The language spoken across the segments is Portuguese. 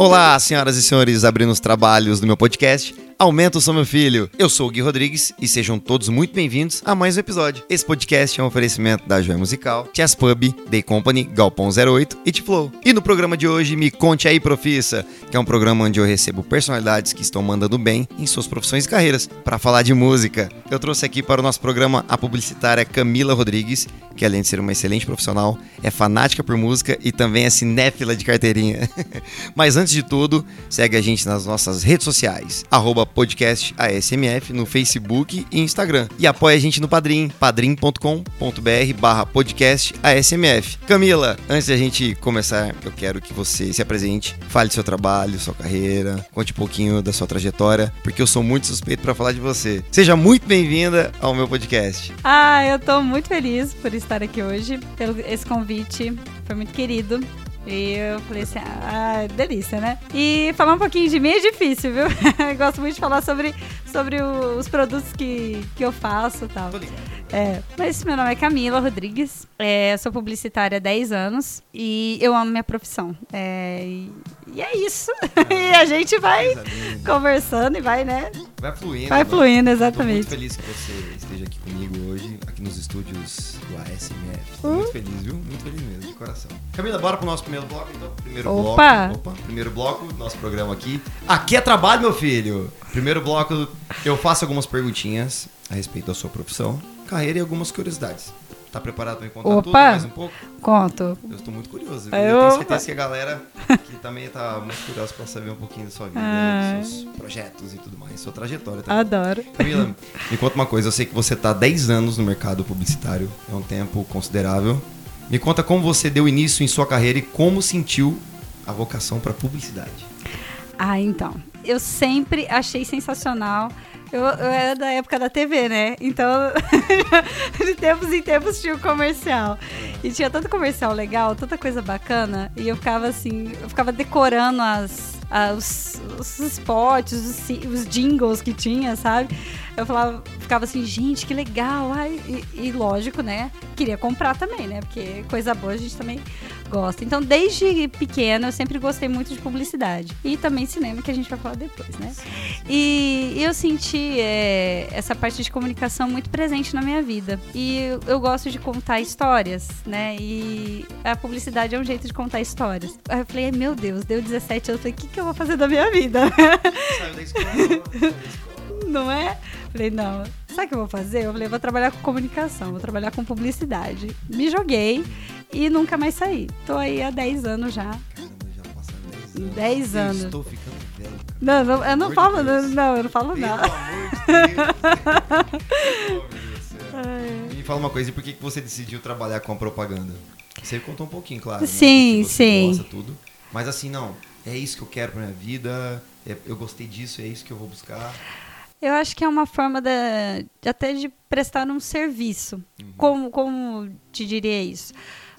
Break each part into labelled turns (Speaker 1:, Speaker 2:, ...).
Speaker 1: Olá, senhoras e senhores, abrindo os trabalhos do meu podcast. Aumenta o som, meu filho. Eu sou o Gui Rodrigues e sejam todos muito bem-vindos a mais um episódio. Esse podcast é um oferecimento da Joia Musical, Chess Pub, Day Company, Galpão 08 e T-Flow. E no programa de hoje, Me Conte Aí, Profissa, que é um programa onde eu recebo personalidades que estão mandando bem em suas profissões e carreiras para falar de música. Eu trouxe aqui para o nosso programa a publicitária Camila Rodrigues, que além de ser uma excelente profissional, é fanática por música e também é cinéfila de carteirinha. Mas antes de tudo, segue a gente nas nossas redes sociais, arroba no Facebook e Instagram. E apoia a gente no Padrim, padrim.com.br barra. Camila, antes de a gente começar, eu quero que você se apresente, fale seu trabalho, sua carreira, conte um pouquinho da sua trajetória, porque eu sou muito suspeito para falar de você. Seja muito bem-vinda ao meu podcast.
Speaker 2: Ah, eu tô muito feliz por estar aqui hoje, pelo esse convite. Foi muito querido. E eu falei assim, ah, delícia, né? E falar um pouquinho de mim é difícil, viu? Gosto muito de falar sobre, sobre os produtos que, que eu faço e tal. É, mas meu nome é Camila Rodrigues, é, sou publicitária há 10 anos e eu amo minha profissão. É, e, e, é isso. Ah, e a gente vai conversando e vai, né?
Speaker 1: Vai fluindo.
Speaker 2: Vai fluindo, exatamente.
Speaker 1: Estou muito feliz que você esteja aqui comigo hoje, aqui nos estúdios do ASMF. Estou uh. muito feliz, viu? Muito feliz mesmo, de coração. Camila, bora pro nosso primeiro bloco, então. Primeiro
Speaker 2: Opa.
Speaker 1: bloco. Opa! Primeiro bloco do nosso programa aqui. Aqui é trabalho, meu filho! Primeiro bloco, eu faço algumas perguntinhas a respeito da sua profissão carreira e algumas curiosidades. Tá preparado para me contar
Speaker 2: Opa,
Speaker 1: tudo mais um pouco?
Speaker 2: Conto.
Speaker 1: Eu estou muito curioso. Eu, eu tenho certeza que a galera que também está muito curiosa para saber um pouquinho da sua vida, ah. seus projetos e tudo mais, sua trajetória também.
Speaker 2: Adoro.
Speaker 1: Camila, me conta uma coisa. Eu sei que você está há 10 anos no mercado publicitário, é um tempo considerável. Me conta como você deu início em sua carreira e como sentiu a vocação para publicidade.
Speaker 2: Ah, então. Eu sempre achei sensacional eu, eu era da época da TV, né? Então, de tempos em tempos tinha o um comercial. E tinha tanto comercial legal, tanta coisa bacana. E eu ficava assim, eu ficava decorando as, as os, os spots, os, os jingles que tinha, sabe? Eu falava, ficava assim, gente, que legal. Ai, e, e, lógico, né? Queria comprar também, né? Porque coisa boa a gente também gosta. Então, desde pequena, eu sempre gostei muito de publicidade. E também cinema, que a gente vai falar depois, né? E eu senti é, essa parte de comunicação muito presente na minha vida. E eu, eu gosto de contar histórias, né? E a publicidade é um jeito de contar histórias. Aí eu falei, meu Deus, deu 17 anos. Eu falei, o que, que eu vou fazer da minha vida? Saiu da escola. Não é? Falei, não, sabe o que eu vou fazer? Eu falei, vou trabalhar com comunicação, vou trabalhar com publicidade. Me joguei e nunca mais saí. Tô aí há 10 anos já.
Speaker 1: Caramba, já passaram 10 anos.
Speaker 2: 10 anos.
Speaker 1: Eu estou ficando velho.
Speaker 2: Não, não, eu não falo, não, não, eu não falo
Speaker 1: Pelo
Speaker 2: nada.
Speaker 1: Amor de Deus. Me fala uma coisa, e por que você decidiu trabalhar com a propaganda? Você contou um pouquinho, claro.
Speaker 2: Sim,
Speaker 1: né? sim.
Speaker 2: Gosta,
Speaker 1: tudo. Mas assim, não, é isso que eu quero pra minha vida, é, eu gostei disso, é isso que eu vou buscar.
Speaker 2: Eu acho que é uma forma de até de prestar um serviço. Uhum. Como, como te diria isso?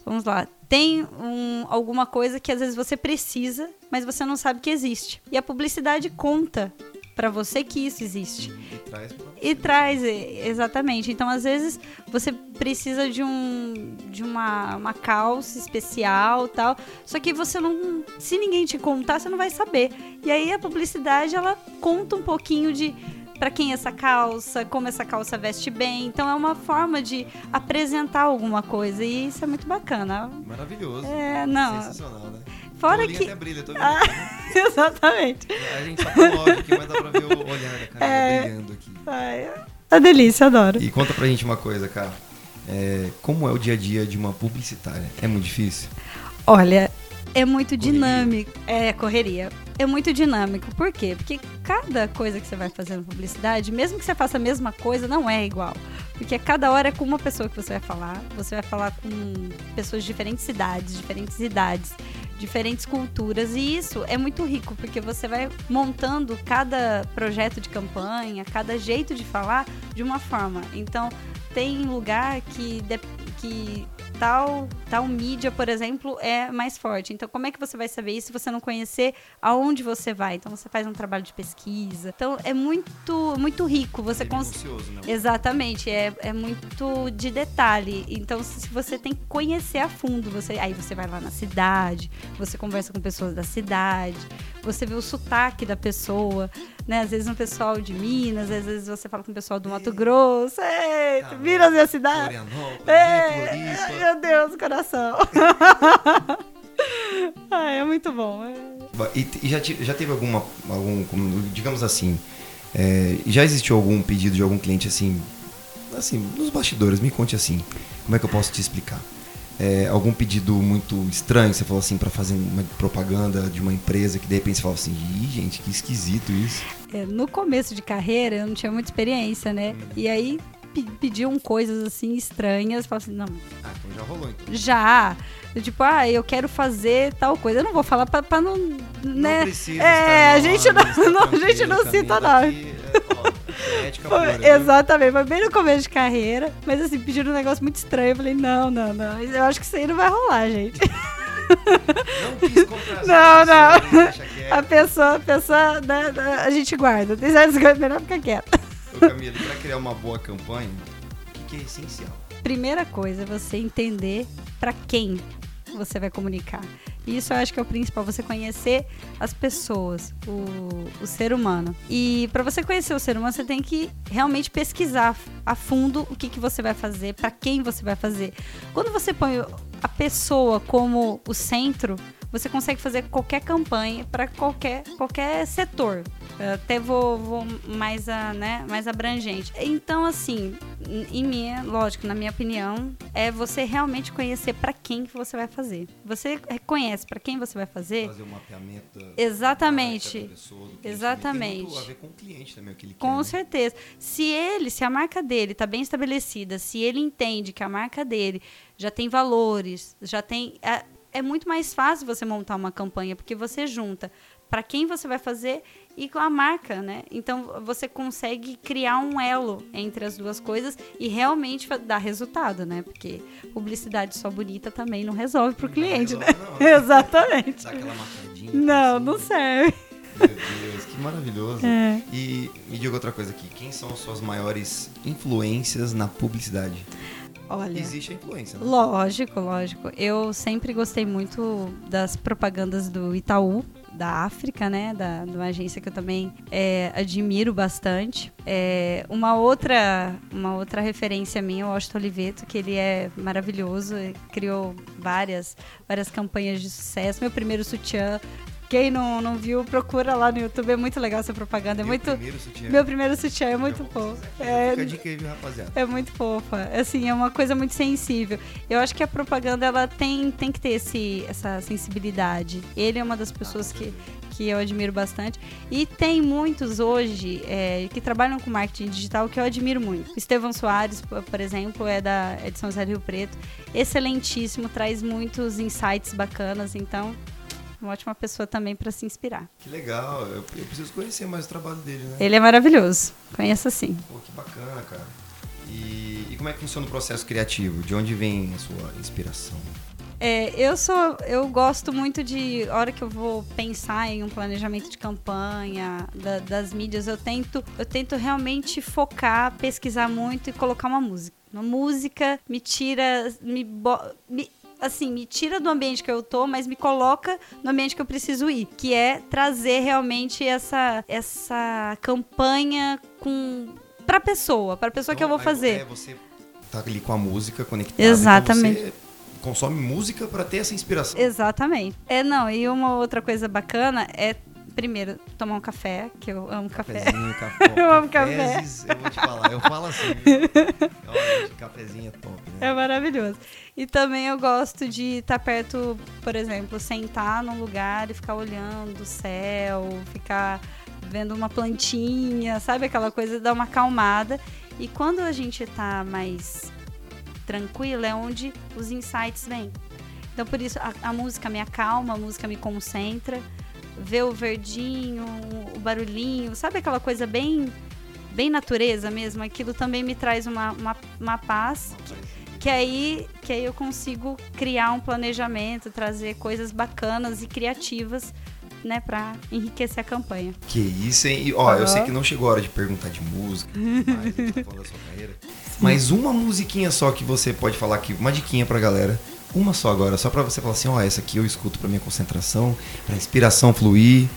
Speaker 2: Vamos lá. Tem um, alguma coisa que às vezes você precisa, mas você não sabe que existe. E a publicidade conta para você que isso existe.
Speaker 1: E traz,
Speaker 2: e traz exatamente. Então, às vezes, você precisa de um de uma, uma calça especial tal. Só que você não. Se ninguém te contar, você não vai saber. E aí a publicidade ela conta um pouquinho de para quem é essa calça, como essa calça veste bem. Então é uma forma de apresentar alguma coisa e isso é muito bacana.
Speaker 1: Maravilhoso.
Speaker 2: É, não.
Speaker 1: Sensacional, né?
Speaker 2: Fora que.
Speaker 1: Até brilha, tô vendo.
Speaker 2: Ah, exatamente.
Speaker 1: A gente só tá aqui, mas dá pra ver o olhar da cara é... brilhando aqui.
Speaker 2: Ai, é delícia, adoro.
Speaker 1: E conta pra gente uma coisa, cara. É, como é o dia a dia de uma publicitária? É muito difícil?
Speaker 2: Olha, é muito correria. dinâmico. É, correria. É muito dinâmico. Por quê? Porque cada coisa que você vai fazer na publicidade, mesmo que você faça a mesma coisa, não é igual. Porque cada hora é com uma pessoa que você vai falar. Você vai falar com pessoas de diferentes cidades, diferentes idades, diferentes culturas. E isso é muito rico, porque você vai montando cada projeto de campanha, cada jeito de falar de uma forma. Então, tem lugar que que tal, tal mídia, por exemplo, é mais forte. Então, como é que você vai saber isso se você não conhecer aonde você vai? Então, você faz um trabalho de pesquisa. Então, é muito, muito rico. Você
Speaker 1: É
Speaker 2: cons...
Speaker 1: né?
Speaker 2: Exatamente, é, é muito de detalhe. Então, se você tem que conhecer a fundo, você aí você vai lá na cidade, você conversa com pessoas da cidade, você vê o sotaque da pessoa, né? Às vezes um pessoal de Minas, às vezes você fala com o pessoal do Mato Grosso, Eita,
Speaker 1: Tá
Speaker 2: Minas é a cidade. Ai, meu Deus, coração. Ai, é muito bom. é.
Speaker 1: E, e já, já teve alguma, algum, digamos assim, é, já existiu algum pedido de algum cliente assim, assim, nos bastidores, me conte assim, como é que eu posso te explicar? É, algum pedido muito estranho, você falou assim, pra fazer uma propaganda de uma empresa que de repente você fala assim, ih, gente, que esquisito isso.
Speaker 2: É, no começo de carreira, eu não tinha muita experiência, né? E aí pe- pediam coisas assim estranhas, falava assim, não,
Speaker 1: Ah, então já rolou então.
Speaker 2: já. Tipo, ah, eu quero fazer tal coisa. Eu não vou falar pra, pra não. Né?
Speaker 1: Não precisa
Speaker 2: É, a gente não- não, a gente não cita
Speaker 1: ó, é ética pura, viu?
Speaker 2: exatamente, foi bem no começo de carreira, mas assim, pediram um negócio muito estranho. Eu falei, não, não, não. Eu acho que isso aí não vai rolar, gente.
Speaker 1: Não quis comprar
Speaker 2: Não, não.
Speaker 1: Quieto.
Speaker 2: A pessoa, a pessoa, né, a gente guarda. Tem certas coisas melhor ficar quieta.
Speaker 1: Ô Camila, pra criar uma boa campanha, o que, que é essencial?
Speaker 2: Primeira coisa é você entender pra quem você vai comunicar. Isso eu acho que é o principal, você conhecer as pessoas, o, o ser humano. E para você conhecer o ser humano, você tem que realmente pesquisar a fundo o que, que você vai fazer, pra quem você vai fazer. Quando você põe a pessoa como o centro, você consegue fazer qualquer campanha para qualquer, qualquer setor. Eu até vou, vou mais, a, né, mais abrangente. Então, assim, em minha, lógico, na minha opinião, é você realmente conhecer para quem que você vai fazer. Você conhece para quem você vai fazer?
Speaker 1: Fazer um mapeamento da
Speaker 2: Exatamente.
Speaker 1: da pessoa, cliente.
Speaker 2: Exatamente.
Speaker 1: Tem a ver com o cliente também, o que ele
Speaker 2: Com
Speaker 1: quer, né?
Speaker 2: certeza. Se ele, se a marca dele está bem estabelecida, se ele entende que a marca dele já tem valores, já tem. É, é muito mais fácil você montar uma campanha, porque você junta para quem você vai fazer e com a marca, né? Então você consegue criar um elo entre as duas coisas e realmente dar resultado, né? Porque publicidade só bonita também não resolve pro
Speaker 1: Não
Speaker 2: cliente, né?
Speaker 1: resolve, não, né?
Speaker 2: Exatamente.
Speaker 1: Dá aquela marcadinha.
Speaker 2: Não,
Speaker 1: assim.
Speaker 2: não serve.
Speaker 1: Meu Deus, que maravilhoso.
Speaker 2: É.
Speaker 1: E me diga outra coisa aqui. Quem são as suas maiores influências na publicidade?
Speaker 2: Olha.
Speaker 1: Existe a influência, né?
Speaker 2: Lógico, lógico. Eu sempre gostei muito das propagandas do Itaú, da África, né? Da, de uma agência que eu também é, admiro bastante. É, uma outra uma outra referência minha é o Washington Oliveto, que ele é maravilhoso, criou várias, várias campanhas de sucesso. Meu primeiro sutiã. Quem não, não viu, procura lá no YouTube. É muito legal essa propaganda. É
Speaker 1: Meu
Speaker 2: muito.
Speaker 1: primeiro sutiã.
Speaker 2: Meu primeiro sutiã é muito fofo. É, é muito fofa. Assim, é uma coisa muito sensível. Eu acho que a propaganda ela tem, tem que ter esse, essa sensibilidade. Ele é uma das pessoas que, que eu admiro bastante. E tem muitos hoje é, que trabalham com marketing digital que eu admiro muito. Estevão Soares, por por exemplo, é da é de São José do Rio Preto. Excelentíssimo, traz muitos insights bacanas. Então, uma ótima pessoa também para se inspirar.
Speaker 1: Que legal. Eu, eu preciso conhecer mais o trabalho dele, né?
Speaker 2: Ele é maravilhoso. Conheça sim.
Speaker 1: Pô, que bacana, cara. E, e como é que funciona o processo criativo? De onde vem a sua inspiração?
Speaker 2: É, eu sou, eu gosto muito de, a hora que eu vou pensar em um planejamento de campanha da- das mídias, eu tento, eu tento realmente focar, pesquisar muito e colocar uma música. Uma música me tira, me, me- assim, me tira do ambiente que eu tô, mas me coloca no ambiente que eu preciso ir, que é trazer realmente essa, essa campanha com pra pessoa, pra pessoa que eu vou
Speaker 1: Então, aí,
Speaker 2: fazer.
Speaker 1: É, você tá ali com a música conectada.
Speaker 2: Exatamente.
Speaker 1: Então você consome música pra ter essa inspiração.
Speaker 2: Exatamente. É, não, e uma outra coisa bacana é, primeiro, tomar um café, que eu amo café.
Speaker 1: Cafezinho, café.
Speaker 2: Eu amo café.
Speaker 1: Eu vou te falar, eu falo assim. cafezinho é top, né?
Speaker 2: É maravilhoso. E também eu gosto de estar perto, por exemplo, sentar num lugar e ficar olhando o céu, ficar vendo uma plantinha, sabe aquela coisa, dar uma acalmada. E quando a gente tá mais tranquila, é onde os insights vêm. Então, por isso, a, a música me acalma, a música me concentra. Ver o verdinho, o barulhinho, sabe aquela coisa bem, bem natureza mesmo? Aquilo também me traz uma, uma, uma paz Que aí, que aí eu consigo criar um planejamento, trazer coisas bacanas e criativas né, para enriquecer a campanha.
Speaker 1: Que isso, hein? E, ó, uhum. eu sei que não chegou a hora de perguntar de música, mas, tá da sua carreira. Mas uma musiquinha só que você pode falar aqui, uma diquinha pra galera. Uma só agora, só pra você falar assim, ó, essa aqui eu escuto pra minha concentração, pra inspiração fluir.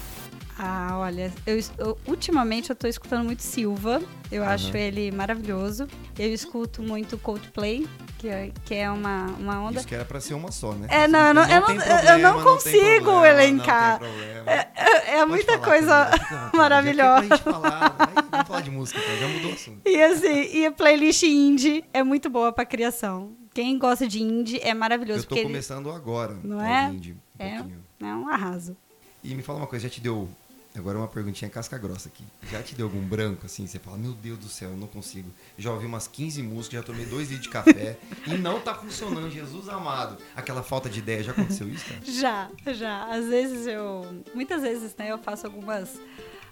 Speaker 2: Ah, olha, eu, eu, ultimamente eu tô escutando muito Silva. Eu uhum. acho ele maravilhoso. Eu escuto muito Coldplay, que é, que é uma, uma onda.
Speaker 1: Isso que era pra ser uma só, né?
Speaker 2: É, não, eu não, não, eu não, problema, eu não consigo não elencar. é, é, é muita falar, coisa maravilhosa. Já
Speaker 1: falar, vamos falar de música, então, já mudou o assunto.
Speaker 2: E assim, e a playlist indie é muito boa pra criação. Quem gosta de indie é maravilhoso.
Speaker 1: Eu tô começando ele... agora.
Speaker 2: Não é? Indie, um é, é um arraso.
Speaker 1: E me fala uma coisa, já te deu Agora uma perguntinha casca grossa aqui. Já te deu algum branco assim? Você fala, meu Deus do céu, eu não consigo. Já ouvi umas 15 músicas, já tomei dois litros de café e não tá funcionando, Jesus amado. Aquela falta de ideia, já aconteceu isso, cara?
Speaker 2: Já, já. Às vezes eu. Muitas vezes, né, eu faço algumas.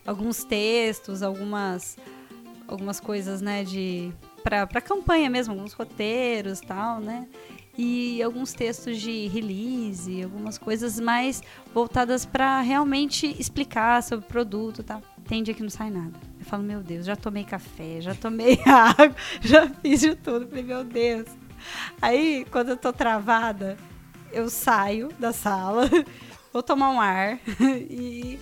Speaker 2: alguns textos, algumas. algumas coisas, né, de. Pra, pra campanha mesmo, alguns roteiros tal, né? E alguns textos de release, algumas coisas mais voltadas para realmente explicar sobre o produto, tá? Tem dia que não sai nada. Eu falo, meu Deus, já tomei café, já tomei água, já fiz de tudo. Falei, meu Deus. Aí, quando eu tô travada, eu saio da sala, vou tomar um ar e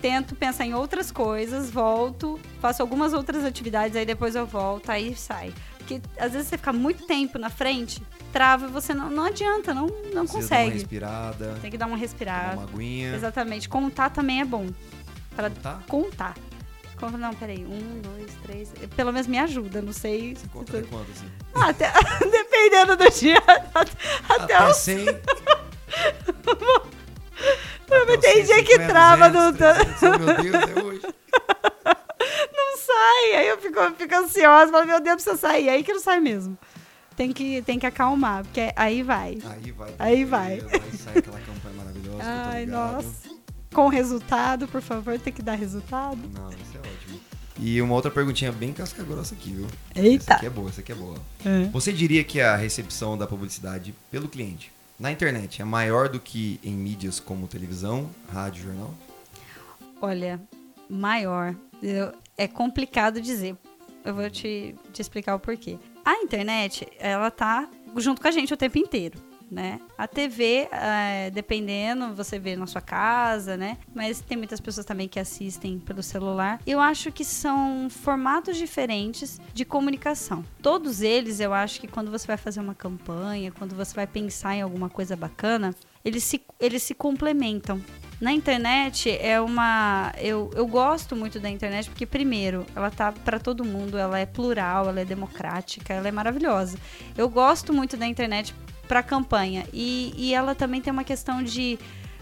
Speaker 2: tento pensar em outras coisas, volto, faço algumas outras atividades, aí depois eu volto, aí sai. Porque às vezes você fica muito tempo na frente, trava, você não, não adianta, não, não Precisa consegue. Dar uma
Speaker 1: respirada.
Speaker 2: Tem que dar uma respirada.
Speaker 1: Uma aguinha.
Speaker 2: Exatamente. Contar também é bom. Para contar? Contar. Não, peraí. Um, dois, três. Pelo menos me ajuda, não sei.
Speaker 1: Você conta até quanto, assim?
Speaker 2: Ah, até, dependendo do dia. Até, até
Speaker 1: ah, os... 100.
Speaker 2: Não, tem dia que trava 200,
Speaker 1: no. 300, meu Deus, é hoje.
Speaker 2: Não sai. Aí eu fico, fico ansiosa, falo, meu Deus, precisa sair. Aí que não sai mesmo tem que, tem que acalmar, porque aí vai.
Speaker 1: Aí vai.
Speaker 2: Aí vai.
Speaker 1: Aí sai aquela campanha maravilhosa.
Speaker 2: Ai, nossa. Com resultado, por favor, tem que dar resultado.
Speaker 1: Não, isso é ótimo. E uma outra perguntinha bem casca grossa aqui, viu?
Speaker 2: Eita. Essa
Speaker 1: aqui é boa, essa aqui é boa. É. Você diria que a recepção da publicidade pelo cliente na internet é maior do que em mídias como televisão, rádio, jornal?
Speaker 2: Olha, maior. Eu, é complicado dizer. Eu vou te, te explicar o porquê. A internet, ela tá junto com a gente o tempo inteiro. Né? A TV, é, dependendo, você vê na sua casa, né? Mas tem muitas pessoas também que assistem pelo celular. Eu acho que são formatos diferentes de comunicação. Todos eles, eu acho que quando você vai fazer uma campanha, quando você vai pensar em alguma coisa bacana, eles se, eles se complementam. Na internet é uma. Eu, eu gosto muito da internet porque, primeiro, ela tá para todo mundo, ela é plural, ela é democrática, ela é maravilhosa. Eu gosto muito da internet para campanha. E, e ela também tem uma questão de.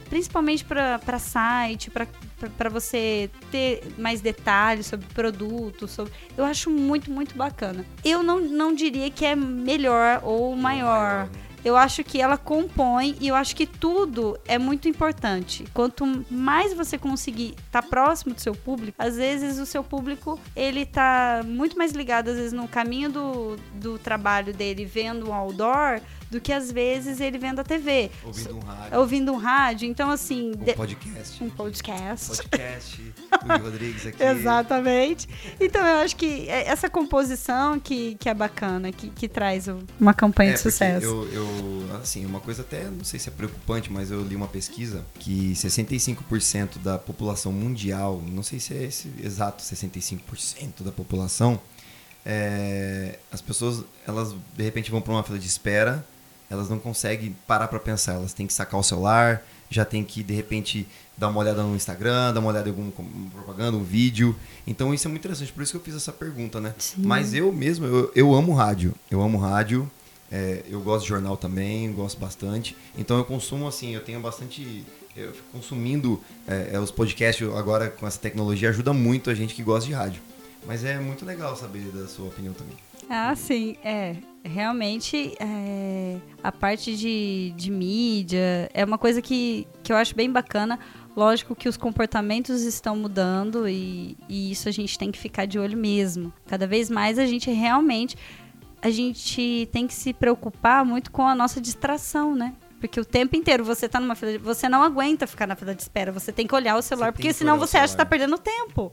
Speaker 2: Principalmente para site, para você ter mais detalhes sobre produto. Sobre... Eu acho muito, muito bacana. Eu não, não diria que é melhor ou maior. né? Eu acho que ela compõe e eu acho que tudo é muito importante. Quanto mais você conseguir estar tá próximo do seu público, às vezes o seu público ele tá muito mais ligado às vezes no caminho do, do trabalho dele vendo um outdoor do que às vezes ele vendo a TV.
Speaker 1: Ouvindo um rádio.
Speaker 2: Ouvindo um rádio. Então, assim.
Speaker 1: Um de... podcast.
Speaker 2: Um podcast.
Speaker 1: Podcast do Rodrigues aqui.
Speaker 2: Exatamente. Então, eu acho que é essa composição que, que é bacana, que, que traz uma campanha
Speaker 1: é,
Speaker 2: de sucesso.
Speaker 1: Eu, eu, assim, uma coisa até, não sei se é preocupante, mas eu li uma pesquisa que 65% da população mundial, não sei se é esse exato 65% da população, é, as pessoas, elas de repente vão para uma fila de espera elas não conseguem parar para pensar, elas têm que sacar o celular, já tem que de repente dar uma olhada no Instagram, dar uma olhada em alguma propaganda, um vídeo. Então isso é muito interessante, por isso que eu fiz essa pergunta, né? Sim. Mas eu mesmo, eu, eu amo rádio, eu amo rádio, é, eu gosto de jornal também, gosto bastante. Então eu consumo assim, eu tenho bastante eu fico consumindo é, é, os podcasts agora com essa tecnologia ajuda muito a gente que gosta de rádio. Mas é muito legal saber da sua opinião também.
Speaker 2: Ah, sim, é. Realmente, é, a parte de, de mídia é uma coisa que, que eu acho bem bacana. Lógico que os comportamentos estão mudando e, e isso a gente tem que ficar de olho mesmo. Cada vez mais a gente realmente a gente tem que se preocupar muito com a nossa distração, né? Porque o tempo inteiro você tá numa fila, de, você não aguenta ficar na fila de espera, você tem que olhar o celular, porque senão você acha que tá perdendo tempo.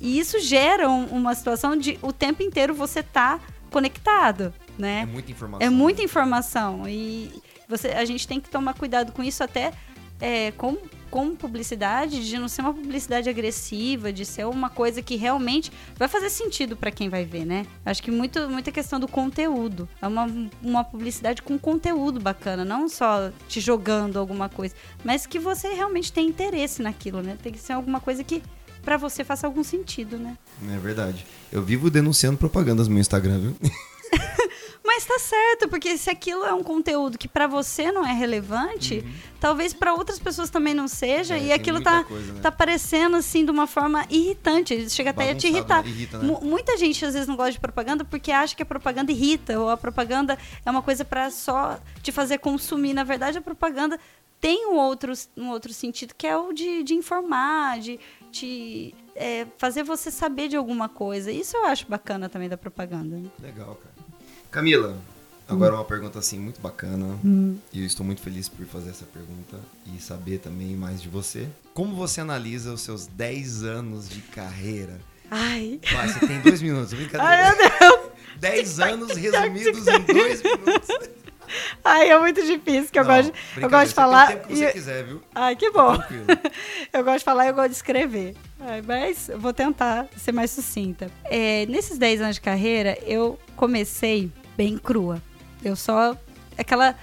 Speaker 2: E isso gera um, uma situação de o tempo inteiro você tá conectado, né?
Speaker 1: É muita informação.
Speaker 2: É muita informação e você, a gente tem que tomar cuidado com isso até é, com, com publicidade, de não ser uma publicidade agressiva, de ser uma coisa que realmente vai fazer sentido para quem vai ver, né? Acho que muito, muita questão do conteúdo. É uma, uma publicidade com conteúdo bacana, não só te jogando alguma coisa, mas que você realmente tem interesse naquilo, né? Tem que ser alguma coisa que para você faça algum sentido, né?
Speaker 1: É verdade. Eu vivo denunciando propagandas no meu Instagram, viu?
Speaker 2: Mas tá certo, porque se aquilo é um conteúdo que para você não é relevante, uhum. talvez para outras pessoas também não seja, é, e aquilo tá, coisa, né? tá parecendo assim de uma forma irritante, chega até a te irritar. Né? Irrita, né? Muita gente às vezes não gosta de propaganda porque acha que a propaganda irrita, ou a propaganda é uma coisa para só te fazer consumir. Na verdade, a propaganda tem um outro, um outro sentido, que é o de, de informar, de, de é, fazer você saber de alguma coisa. Isso eu acho bacana também da propaganda. Né?
Speaker 1: Legal, cara. Camila, agora hum. uma pergunta assim muito bacana. Hum. E eu estou muito feliz por fazer essa pergunta e saber também mais de você. Como você analisa os seus 10 anos de carreira?
Speaker 2: Ai.
Speaker 1: Vai, você tem dois minutos, brincadeira.
Speaker 2: Ai, meu Deus.
Speaker 1: 10 anos resumidos em dois minutos.
Speaker 2: Ai, é muito difícil, que eu gosto, eu gosto de falar.
Speaker 1: Tem tempo que você quiser, viu?
Speaker 2: Ai, que bom. eu gosto de falar e eu gosto de escrever. Ai, mas eu vou tentar ser mais sucinta. É, nesses 10 anos de carreira, eu comecei bem crua. Eu só. Aquela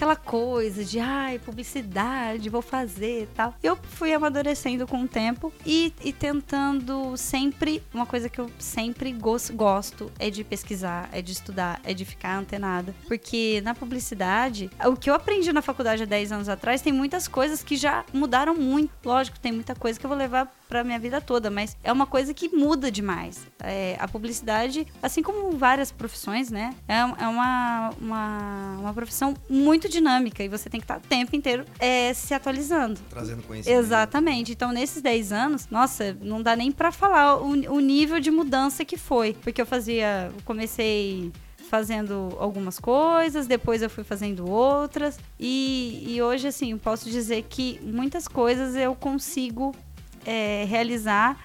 Speaker 2: aquela coisa de, ai, publicidade, vou fazer e tal. Eu fui amadurecendo com o tempo e, e tentando sempre. Uma coisa que eu sempre gosto, gosto é de pesquisar, é de estudar, é de ficar antenada. Porque na publicidade, o que eu aprendi na faculdade há 10 anos atrás, tem muitas coisas que já mudaram muito. Lógico, tem muita coisa que eu vou levar pra minha vida toda, mas é uma coisa que muda demais. É, a publicidade, assim como várias profissões, né? É, é uma, uma, uma profissão muito dinâmica e você tem que estar o tempo inteiro é, se atualizando.
Speaker 1: Trazendo conhecimento.
Speaker 2: Exatamente. Então, nesses 10 anos, nossa, não dá nem para falar o, o nível de mudança que foi. Porque eu fazia. comecei fazendo algumas coisas, depois eu fui fazendo outras. E, e hoje, assim, posso dizer que muitas coisas eu consigo é, realizar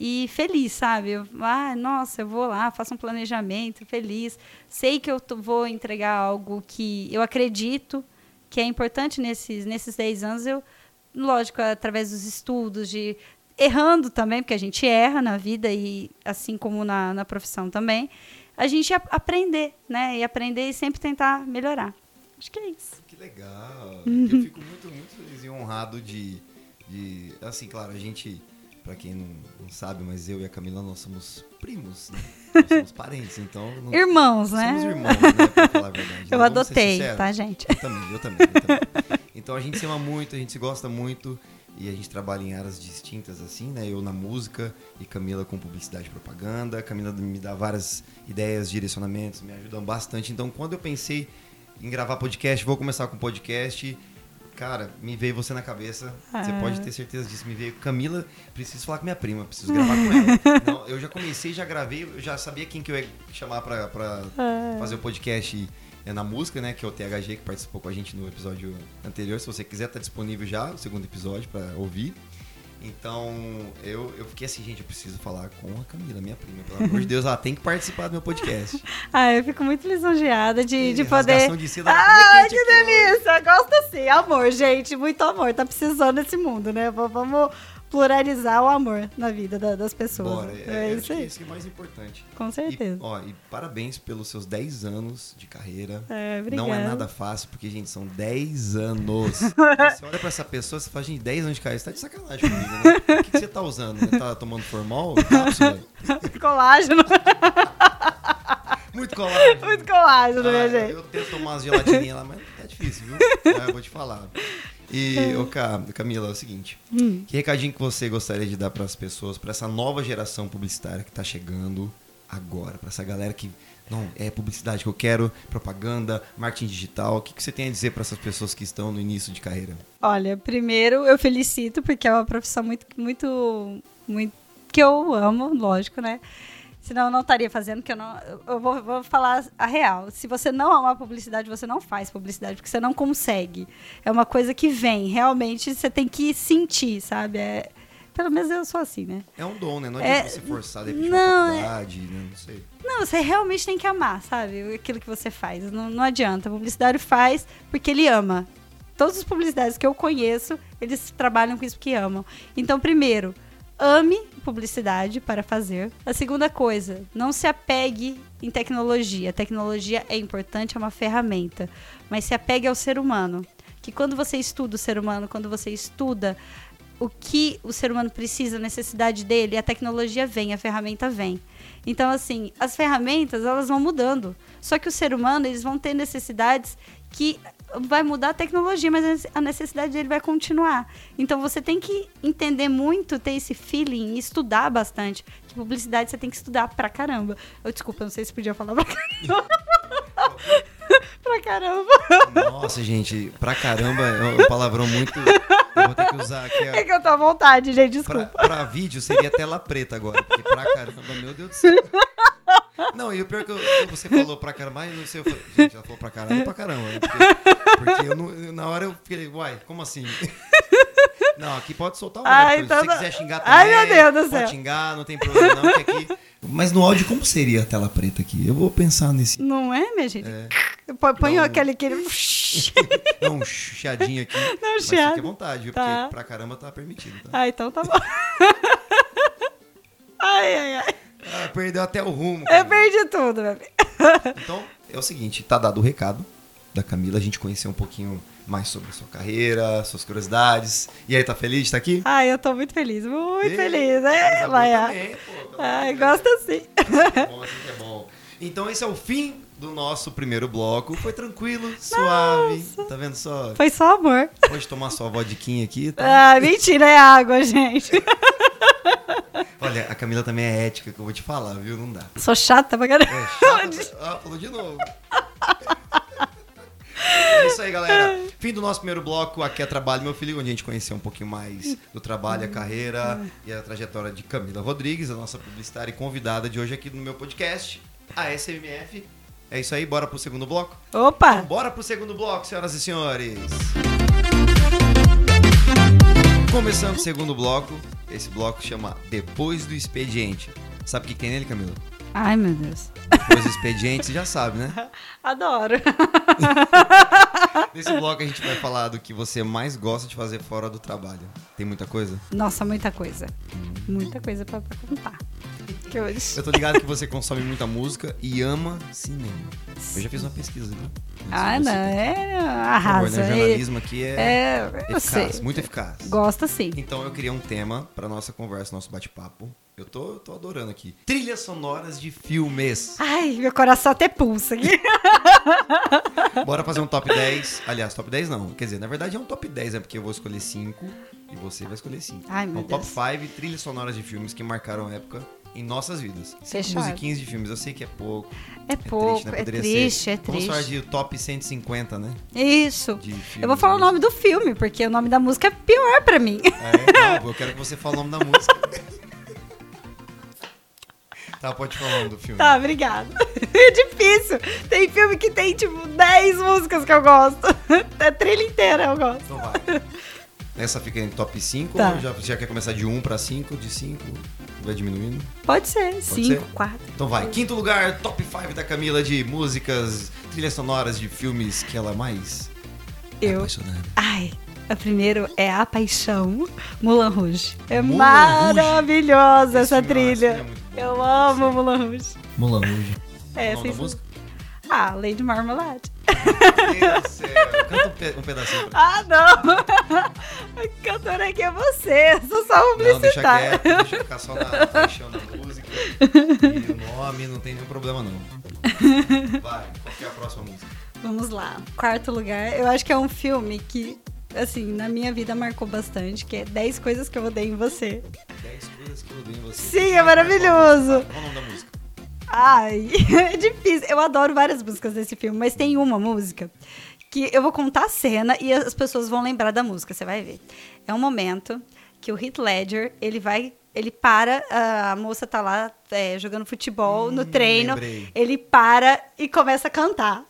Speaker 2: e feliz, sabe? Eu, ah, nossa, eu vou lá, faço um planejamento, feliz. Sei que eu vou entregar algo que eu acredito que é importante nesses, nesses 10 anos. Eu, lógico, através dos estudos, de errando também, porque a gente erra na vida e assim como na, na profissão também, a gente aprender, né? E aprender e sempre tentar melhorar. Acho que é isso.
Speaker 1: Que legal. eu fico muito, muito feliz e honrado de de assim, claro, a gente, para quem não, não, sabe, mas eu e a Camila nós somos primos, né? Nós somos parentes, então não,
Speaker 2: irmãos, né?
Speaker 1: Somos irmãos, né, pra falar a verdade.
Speaker 2: Eu
Speaker 1: né?
Speaker 2: adotei, tá, gente?
Speaker 1: Eu também, eu também, eu também. Então a gente se ama muito, a gente se gosta muito e a gente trabalha em áreas distintas assim, né? Eu na música e Camila com publicidade e propaganda. Camila me dá várias ideias, direcionamentos, me ajudam bastante. Então, quando eu pensei em gravar podcast, vou começar com podcast, Cara, me veio você na cabeça. Ah. Você pode ter certeza disso. Me veio Camila, preciso falar com minha prima, preciso gravar com ela. Não, eu já comecei, já gravei, eu já sabia quem que eu ia chamar pra, pra ah. fazer o podcast é, na música, né? Que é o THG, que participou com a gente no episódio anterior. Se você quiser, tá disponível já o segundo episódio para ouvir. Então, eu, eu fiquei assim, gente, eu preciso falar com a Camila, minha prima. Pelo amor de Deus, ela tem que participar do meu podcast.
Speaker 2: ah, eu fico muito lisonjeada de,
Speaker 1: e
Speaker 2: de poder.
Speaker 1: De seda,
Speaker 2: ah, que delícia! Gosto assim, amor, gente, muito amor. Tá precisando desse mundo, né? Vamos pluralizar o amor na vida da, das pessoas.
Speaker 1: Bora, é, é isso aí. Isso que é mais importante.
Speaker 2: Com certeza.
Speaker 1: E, ó, e parabéns pelos seus 10 anos de carreira.
Speaker 2: É,
Speaker 1: Não é nada fácil, porque, gente, são 10 anos. você olha pra essa pessoa, você fala, gente, 10 anos de carreira, você tá de sacanagem comigo, né? O que, que você tá usando? Você tá tomando formal? Cápsula?
Speaker 2: Colágeno.
Speaker 1: Muito colágeno.
Speaker 2: Muito colágeno,
Speaker 1: ah,
Speaker 2: minha gente.
Speaker 1: Eu tento tomar umas gelatininhas lá, mas é difícil, viu? É, eu vou te falar. E, é. ô, Camila, é o seguinte: hum. que recadinho que você gostaria de dar para as pessoas, para essa nova geração publicitária que está chegando agora, para essa galera que não é publicidade que eu quero, propaganda, marketing digital. O que, que você tem a dizer para essas pessoas que estão no início de carreira?
Speaker 2: Olha, primeiro eu felicito porque é uma profissão muito, muito, muito que eu amo, lógico, né? Senão eu não estaria fazendo, que eu não. Eu vou, vou falar a real. Se você não ama publicidade, você não faz publicidade, porque você não consegue. É uma coisa que vem, realmente você tem que sentir, sabe? É, pelo menos eu sou assim, né?
Speaker 1: É um dom, né? Não
Speaker 2: É,
Speaker 1: adianta você forçar, de uma
Speaker 2: é-
Speaker 1: faculdade, né? Não sei.
Speaker 2: Não, você realmente tem que amar, sabe? Aquilo que você faz. Não, não adianta. O publicitário faz porque ele ama. Todos os publicitários que eu conheço, eles trabalham com isso porque amam. Então, primeiro, ame publicidade para fazer. A segunda coisa, não se apegue em tecnologia. A tecnologia é importante, é uma ferramenta. Mas se apegue ao ser humano. Que quando você estuda o ser humano, quando você estuda o que o ser humano precisa, a necessidade dele, a tecnologia vem, a ferramenta vem. Então, assim, as ferramentas, elas vão mudando. Só que o ser humano, eles vão ter necessidades que vai mudar a tecnologia, mas a necessidade dele vai continuar. Então, você tem que entender muito, ter esse feeling, e estudar bastante. Que publicidade você tem que estudar pra caramba. Eu, desculpa, não sei se podia falar pra caramba. pra caramba.
Speaker 1: Nossa, gente, pra caramba é um palavrão muito. Eu vou ter que usar aqui
Speaker 2: É
Speaker 1: a.
Speaker 2: que eu tô à vontade, gente,
Speaker 1: Pra,
Speaker 2: desculpa.
Speaker 1: pra vídeo seria tela preta agora. Porque pra caramba, meu Deus do céu. Não, e o pior é que eu- você falou pra caramba, mas não sei, eu falei, gente, ela falou pra caramba, pra caramba. né? Porque, porque eu não- na hora eu fiquei, uai, como assim? Não, aqui pode soltar o áudio.
Speaker 2: então
Speaker 1: Se você quiser xingar também.
Speaker 2: Ai, meu Deus do
Speaker 1: Pode
Speaker 2: céu.
Speaker 1: xingar, não tem problema não, que aqui... Mas no áudio, como seria a tela preta aqui? Eu vou pensar nesse...
Speaker 2: Não é, minha gente?
Speaker 1: É,
Speaker 2: Põe
Speaker 1: Não.
Speaker 2: aquele... aquele...
Speaker 1: dá um chiadinho aqui.
Speaker 2: Não,
Speaker 1: mas fique
Speaker 2: chiado.
Speaker 1: à vontade, viu?
Speaker 2: Tá.
Speaker 1: Porque pra caramba tá permitido, tá?
Speaker 2: Ah, então tá bom. ai, ai, ai.
Speaker 1: Ah, perdeu até o rumo.
Speaker 2: Eu
Speaker 1: cara.
Speaker 2: perdi tudo, meu filho.
Speaker 1: Então, é o seguinte, tá dado o recado da Camila, a gente conhecer um pouquinho mais sobre a sua carreira, suas curiosidades. E aí, tá feliz de estar aqui?
Speaker 2: Ai, eu tô muito feliz, muito
Speaker 1: Ei,
Speaker 2: feliz. É, vai. Ai, gosta sim.
Speaker 1: Deus. É bom, assim que é bom. Então, esse é o fim do nosso primeiro bloco. Foi tranquilo, suave. Tá vendo só?
Speaker 2: Foi só amor.
Speaker 1: Pode tomar sua vodquinha aqui, tá?
Speaker 2: Ah, mentira, é água, gente.
Speaker 1: Olha, a Camila também é ética, que eu vou te falar, viu? Não dá.
Speaker 2: Sou chata pra caramba.
Speaker 1: É chato. Ah, falou de novo. É isso aí, galera. Fim do nosso primeiro bloco. Aqui é Trabalho, meu filho, onde a gente conheceu um pouquinho mais do trabalho, a carreira e a trajetória de Camila Rodrigues, a nossa publicitária e convidada de hoje aqui no meu podcast, a SMF. É isso aí, bora pro segundo bloco?
Speaker 2: Opa!
Speaker 1: Bora pro segundo bloco, senhoras e senhores. Começando o segundo bloco, esse bloco chama Depois do Expediente. Sabe o que tem nele, Camila?
Speaker 2: Ai, meu Deus.
Speaker 1: Depois do Expediente, você já sabe, né?
Speaker 2: Adoro.
Speaker 1: Nesse bloco a gente vai falar do que você mais gosta de fazer fora do trabalho. Tem muita coisa?
Speaker 2: Nossa, muita coisa. Muita coisa pra contar. Que hoje.
Speaker 1: Eu tô ligado que você consome muita música e ama cinema. Eu já fiz uma pesquisa, viu?
Speaker 2: Ah, não, é.
Speaker 1: Por favor,
Speaker 2: Arrasa.
Speaker 1: né? Jornalismo aqui é,
Speaker 2: É,
Speaker 1: eficaz,
Speaker 2: sei.
Speaker 1: muito eficaz.
Speaker 2: Gosta sim.
Speaker 1: Então eu queria um tema pra nossa conversa, nosso bate-papo. Eu tô, tô adorando aqui. Trilhas sonoras de filmes.
Speaker 2: Ai, meu coração até pulsa aqui.
Speaker 1: Bora fazer um top 10. Aliás, top 10 não. Quer dizer, na verdade é um top 10, é porque eu vou escolher 5 e você vai escolher 5.
Speaker 2: Ai, meu
Speaker 1: então, top
Speaker 2: Deus.
Speaker 1: 5 trilhas sonoras de filmes que marcaram a época em nossas vidas. Cinco musiquinhas de filmes, eu sei que é pouco.
Speaker 2: É pouco,
Speaker 1: triste, né?
Speaker 2: é triste,
Speaker 1: ser-
Speaker 2: é
Speaker 1: Vamos falar
Speaker 2: triste.
Speaker 1: de top 150, né?
Speaker 2: Isso. Eu vou falar o
Speaker 1: né?
Speaker 2: nome do filme, porque o nome da música é pior pra mim.
Speaker 1: É, não, eu quero que você fale o nome da música. tá, pode falar o nome do filme.
Speaker 2: Tá, obrigada. É difícil. Tem filme que tem, tipo, 10 músicas que eu gosto. A trilha inteira eu gosto.
Speaker 1: Então vai. Essa fica em top 5
Speaker 2: Tá.
Speaker 1: ou já, já quer começar de 1 pra 5, de 5, vai diminuindo?
Speaker 2: Pode ser.
Speaker 1: ser?
Speaker 2: 5, 4.
Speaker 1: Então vai, quinto lugar, top 5 da Camila de músicas, trilhas sonoras de filmes que ela mais é
Speaker 2: Eu.
Speaker 1: apaixonada.
Speaker 2: Ai, a primeiro é A Paixão, Mulan Rouge. É
Speaker 1: Moulin
Speaker 2: maravilhosa
Speaker 1: Esse
Speaker 2: essa
Speaker 1: esse
Speaker 2: trilha.
Speaker 1: filme é bom,
Speaker 2: eu amo Mulan Rouge.
Speaker 1: Mulan Rouge.
Speaker 2: É,
Speaker 1: da
Speaker 2: sem
Speaker 1: música?
Speaker 2: Ah, Lady Marmalade.
Speaker 1: Meu Deus do céu. Canta um, pe- um pedacinho pra
Speaker 2: Ah, não! A cantora aqui é você, eu sou só
Speaker 1: Não, deixa quieto, deixa eu ficar só na paixão da música. E o nome não tem nenhum problema, não. Vai, qual que é a próxima música?
Speaker 2: Vamos lá. Quarto lugar, eu acho que é um filme que, assim, na minha vida marcou bastante, que é 10 coisas que eu odeio em você.
Speaker 1: 10 coisas que eu odeio em você.
Speaker 2: Sim, é maravilhoso.
Speaker 1: Qual o nome da música?
Speaker 2: Ai, é difícil. Eu adoro várias músicas desse filme, mas tem uma música que eu vou contar a cena e as pessoas vão lembrar da música, você vai ver. É um momento que o Heath Ledger, ele vai Ele para, a moça tá lá é, jogando futebol no
Speaker 1: Hum,
Speaker 2: treino.
Speaker 1: lembrei.
Speaker 2: Ele para e começa a cantar.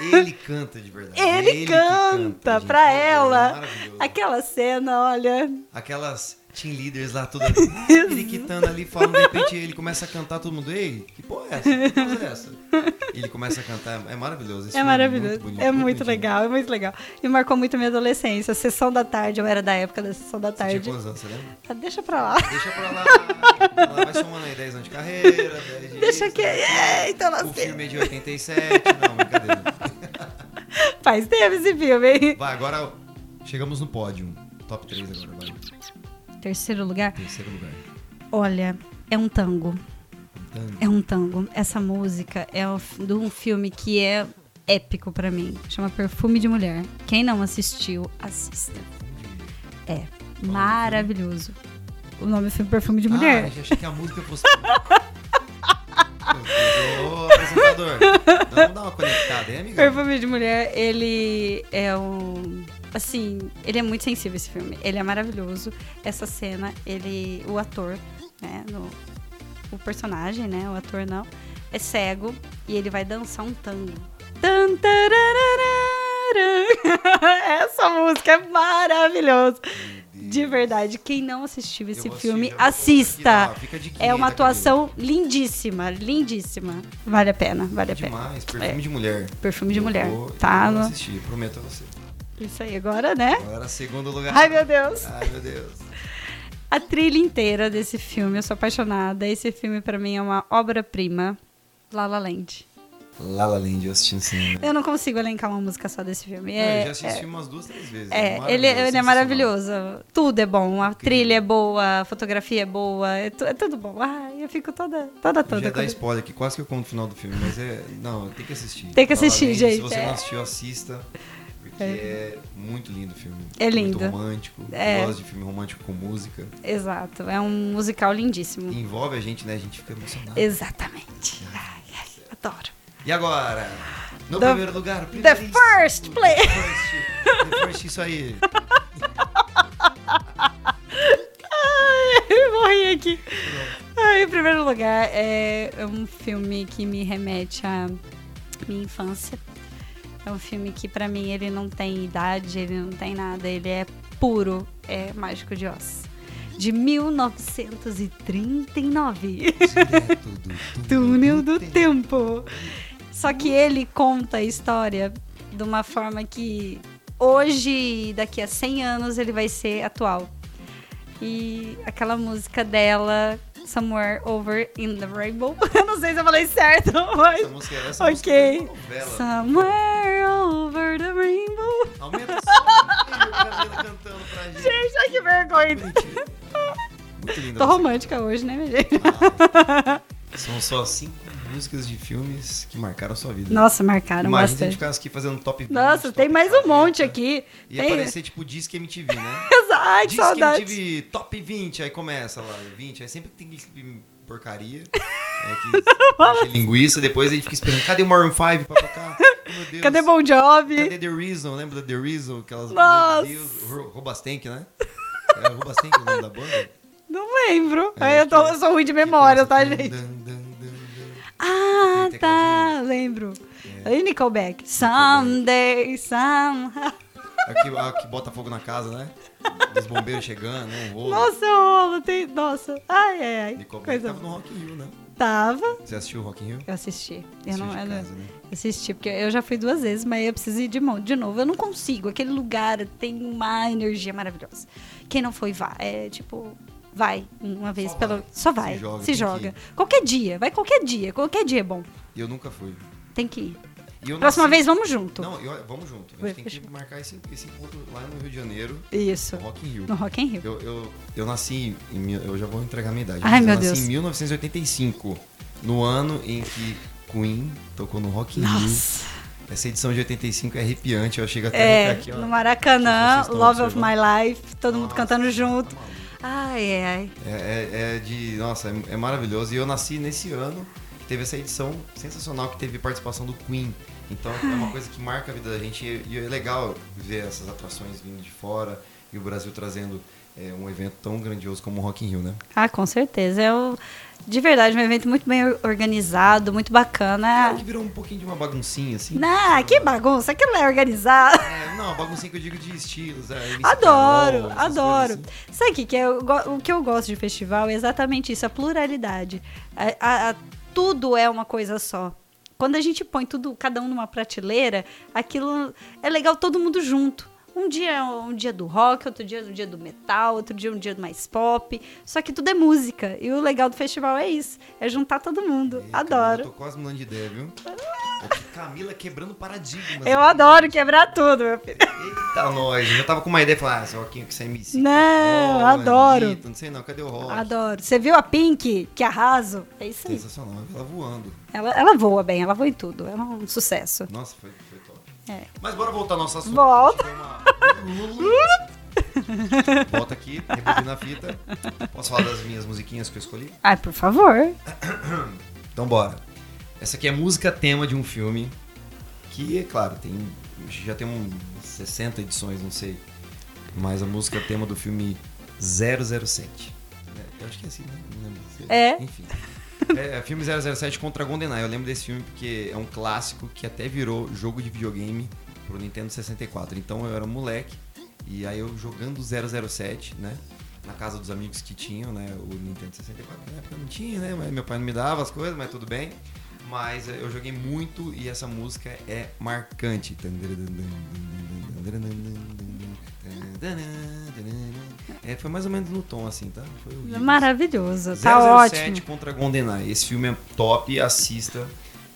Speaker 1: Ele canta de verdade.
Speaker 2: Ele,
Speaker 1: que
Speaker 2: canta
Speaker 1: gente.
Speaker 2: pra
Speaker 1: é
Speaker 2: ela.
Speaker 1: maravilhoso.
Speaker 2: Aquela cena, olha.
Speaker 1: Aquelas team leaders lá, tudo ali, ele quitando ali, falando, de repente ele começa a cantar, todo mundo, ei, que porra é essa? Que porra é essa? Ele começa a cantar, é maravilhoso. esse
Speaker 2: É maravilhoso.
Speaker 1: muito bonito,
Speaker 2: é muito
Speaker 1: bonitinho.
Speaker 2: legal, é muito legal. E marcou muito a minha adolescência. Sessão da tarde, eu era da época da sessão da
Speaker 1: Você tinha
Speaker 2: tarde.
Speaker 1: quantos anos, você lembra?
Speaker 2: Ah, Deixa pra lá.
Speaker 1: Deixa pra lá, ela vai somando aí 10 anos de carreira, 10 de
Speaker 2: Deixa
Speaker 1: isso,
Speaker 2: que.
Speaker 1: né?
Speaker 2: Eita,
Speaker 1: O
Speaker 2: nasci.
Speaker 1: filme é de 87, não, brincadeira.
Speaker 2: Faz tempo esse filme, hein?
Speaker 1: Vai, agora chegamos no pódio. Top 3 agora, vai.
Speaker 2: Terceiro lugar.
Speaker 1: Terceiro lugar.
Speaker 2: Olha, é um tango.
Speaker 1: Tango.
Speaker 2: É um tango. Essa música é de um filme que é épico pra mim. Chama Perfume de Mulher. Quem não assistiu, assista. É maravilhoso. O nome do filme é Perfume de Mulher.
Speaker 1: Ah, achei que a música fosse. Ô, apresentador, vamos dar uma conectada, hein, amiga?
Speaker 2: Perfume de Mulher, ele é um. Assim, ele é muito sensível esse filme. Ele é maravilhoso. Essa cena, ele. O ator, né? no- o personagem, né? O ator não. É cego e ele vai dançar um tango. Essa música é maravilhosa. De verdade, quem não assistiu esse
Speaker 1: Eu
Speaker 2: filme, assista. É uma atuação lindíssima, lindíssima. Vale a pena, vale a pena.
Speaker 1: Demais, perfume
Speaker 2: É.
Speaker 1: de mulher.
Speaker 2: Perfume de
Speaker 1: Eu
Speaker 2: mulher.
Speaker 1: vou-
Speaker 2: tá
Speaker 1: eu vou assistir, prometo a você.
Speaker 2: Isso aí, agora, né?
Speaker 1: Agora, segundo lugar.
Speaker 2: Ai, meu Deus.
Speaker 1: Ai, meu Deus.
Speaker 2: A trilha inteira desse filme, eu sou apaixonada. Esse filme, pra mim, é uma obra-prima. La La Land.
Speaker 1: La La Land, eu assisti no cinema.
Speaker 2: Eu não consigo elencar uma música só desse filme. É,
Speaker 1: eu já assisti
Speaker 2: é,
Speaker 1: umas duas, três vezes.
Speaker 2: é,
Speaker 1: maravilhoso,
Speaker 2: ele, ele é maravilhoso. Tudo é bom. A trilha é boa, a fotografia é boa, é, tu- é tudo bom. Ai, eu fico toda, toda, toda.
Speaker 1: já dá spoiler aqui, quase que eu conto no final do filme, mas é. Não, tem que assistir.
Speaker 2: Tem que
Speaker 1: La La
Speaker 2: assistir,
Speaker 1: Land,
Speaker 2: gente,
Speaker 1: Se você
Speaker 2: é.
Speaker 1: não assistiu, assista. Porque é. muito lindo o filme.
Speaker 2: É lindo.
Speaker 1: Muito romântico.
Speaker 2: É.
Speaker 1: Eu gosto de filme romântico com música.
Speaker 2: Exato, é um musical lindíssimo.
Speaker 1: E envolve a gente, né? A gente fica emocionado.
Speaker 2: Exatamente. Ai, ai, adoro.
Speaker 1: E agora? No
Speaker 2: The-
Speaker 1: primeiro lugar,
Speaker 2: The first place.
Speaker 1: The first, the first, isso aí.
Speaker 2: Ai, morri aqui. Ai, em primeiro lugar, é um filme que me remete à minha infância. É um filme que, pra mim, ele não tem idade, ele não tem nada, ele é puro, é Mágico de Oz. De 1939.
Speaker 1: Direto do
Speaker 2: Túnel do Tempo. Só que ele conta a história de uma forma que hoje, daqui a 100 anos, ele vai ser atual. E aquela música dela, Somewhere Over in the Rainbow. Eu não sei se eu falei certo, mas.
Speaker 1: Essa música, essa música
Speaker 2: Ok.
Speaker 1: é uma novela.
Speaker 2: Somewhere over the rainbow.
Speaker 1: Aumenta só o cantando pra gente.
Speaker 2: Gente, ai que vergonha.
Speaker 1: Muito linda.
Speaker 2: Tô romântica hoje, né, minha gente?
Speaker 1: São só cinco músicas de filmes que marcaram a sua vida.
Speaker 2: Nossa, marcaram
Speaker 1: Imagina se a gente
Speaker 2: bastante.
Speaker 1: ficasse aqui fazendo top 20.
Speaker 2: Nossa,
Speaker 1: top
Speaker 2: tem mais um
Speaker 1: 40.
Speaker 2: monte aqui.
Speaker 1: Ia
Speaker 2: Tem-
Speaker 1: aparecer tipo Disque MTV, né?
Speaker 2: Ai, que
Speaker 1: Disque
Speaker 2: saudade.
Speaker 1: MTV Top 20, aí começa lá, 20, aí sempre tem clipe porcaria. É que linguiça, depois a gente fica esperando. Cadê o Maroon 5 pra tocar? Oh, meu Deus.
Speaker 2: Cadê Bon Jovi?
Speaker 1: Cadê The Reason? Lembra da The Reason? Aquelas.
Speaker 2: Nossa.
Speaker 1: Meu Deus, Ro- Robastank, né? É Robastank o nome da banda?
Speaker 2: Não lembro.
Speaker 1: É,
Speaker 2: eu, tô,
Speaker 1: que-
Speaker 2: eu sou ruim de memória,
Speaker 1: começa
Speaker 2: tá,
Speaker 1: dun,
Speaker 2: gente? Ah, tá. Lembro.
Speaker 1: É.
Speaker 2: Aí, Nickelback. Someday, somehow.
Speaker 1: A que, a que bota fogo na casa, né? Dos bombeiros chegando, né? Um rolo.
Speaker 2: Nossa, o rolo tem. Nossa. Ai, ai, ai. Coisa
Speaker 1: tava no Rock in Rio, né?
Speaker 2: Tava.
Speaker 1: Você assistiu o Rock in Rio?
Speaker 2: Eu assisti. Eu
Speaker 1: Assistiu
Speaker 2: não, não-
Speaker 1: casa, né?
Speaker 2: assisti, porque eu já fui duas vezes, mas eu preciso ir de, de novo. Eu não consigo. Aquele lugar tem uma energia maravilhosa. Quem não foi, vá. É tipo. Vai uma vez
Speaker 1: Só
Speaker 2: pelo.
Speaker 1: vai.
Speaker 2: Só
Speaker 1: Se
Speaker 2: vai.
Speaker 1: joga,
Speaker 2: Se
Speaker 1: tem que
Speaker 2: joga. Qualquer dia. Vai qualquer dia. Qualquer dia é bom.
Speaker 1: Eu nunca fui.
Speaker 2: Tem que ir. Próxima
Speaker 1: nasci-
Speaker 2: vez vamos junto.
Speaker 1: Não, eu- vamos junto. A
Speaker 2: Vai,
Speaker 1: gente tem que marcar esse, esse encontro lá no Rio de Janeiro,
Speaker 2: Isso.
Speaker 1: no Rock in Rio.
Speaker 2: No Rock in Rio.
Speaker 1: Eu, eu, eu nasci em. Eu já vou entregar a minha idade.
Speaker 2: Ai, meu
Speaker 1: eu nasci
Speaker 2: Deus.
Speaker 1: em 1985. No ano em que Queen tocou no Rock in Rio.
Speaker 2: Nossa.
Speaker 1: Essa edição de 85 é arrepiante. Eu chego até
Speaker 2: É,
Speaker 1: aqui, ó.
Speaker 2: no Maracanã, Love of. My Life, todo mundo
Speaker 1: Nossa,
Speaker 2: cantando junto.
Speaker 1: tá maluco.
Speaker 2: Ai, ai.
Speaker 1: É, é- é de. Nossa, é, é maravilhoso. E eu nasci nesse ano teve essa edição sensacional que teve participação do Queen. Então é uma coisa que marca a vida da gente. E, é legal ver essas atrações vindo de fora e o Brasil trazendo é, um evento tão grandioso como o Rock in Rio, né?
Speaker 2: Ah, com certeza. É o, de verdade um evento muito bem or- organizado, muito bacana.
Speaker 1: É que virou um pouquinho de uma baguncinha, assim.
Speaker 2: Não, que bagunça, aquilo é organizado.
Speaker 1: É, não, baguncinha que eu digo de estilos. É,
Speaker 2: Adoro,
Speaker 1: Carol,
Speaker 2: adoro.
Speaker 1: assim.
Speaker 2: Sabe o que, que é? Eu o que eu gosto de festival é exatamente isso, a pluralidade. A- a- a- tudo é uma coisa só. Quando a gente põe tudo, cada um numa prateleira, aquilo é legal todo mundo junto. Um dia é um dia do rock, outro dia é um dia do metal, outro dia é um dia mais pop. Só que tudo é música. E o legal do festival é isso. É juntar todo mundo.
Speaker 1: Ei,
Speaker 2: adoro.
Speaker 1: Eu tô quase mudando de ideia, viu? Camila quebrando paradigmas.
Speaker 2: Eu adoro quebrar tudo, meu filho.
Speaker 1: Eita, nós. Eu já tava com uma ideia e falar, ah, esse rockinho que você é MC.
Speaker 2: Não,
Speaker 1: Oh,
Speaker 2: adoro.
Speaker 1: Anitta, Não sei não, cadê o rock?
Speaker 2: Adoro. Você viu a Pink? Que arraso. É isso aí.
Speaker 1: Sensacional, ela voando.
Speaker 2: Ela, ela voa bem, ela voa em tudo. Ela é um sucesso.
Speaker 1: Nossa, foi, foi.
Speaker 2: É.
Speaker 1: Mas bora voltar ao nosso assunto.
Speaker 2: Volta.
Speaker 1: Volta aqui, rebobina a fita. Posso falar das minhas musiquinhas que eu escolhi?
Speaker 2: Ai, por favor.
Speaker 1: Então bora. Essa aqui é música tema de um filme que, é claro, tem já tem uns 60 edições, não sei. Mas a música tema do filme 007. É, Eu acho que é assim, né? Não lembro.
Speaker 2: É.
Speaker 1: Enfim. É, filme 007 contra GoldenEye. Eu lembro desse filme porque é um clássico que até virou jogo de videogame pro Nintendo 64. Então eu era um moleque e aí eu jogando 007, né? Na casa dos amigos que tinham, né? O Nintendo 64. Na época não tinha, né? Mas meu pai não me dava as coisas, mas tudo bem. Mas eh, eu joguei muito e essa música é marcante. É, foi mais ou menos no tom assim, tá? Foi.
Speaker 2: Maravilhoso. Tá
Speaker 1: 007
Speaker 2: ótimo.
Speaker 1: contra GoldenEye. Esse filme é top, assista.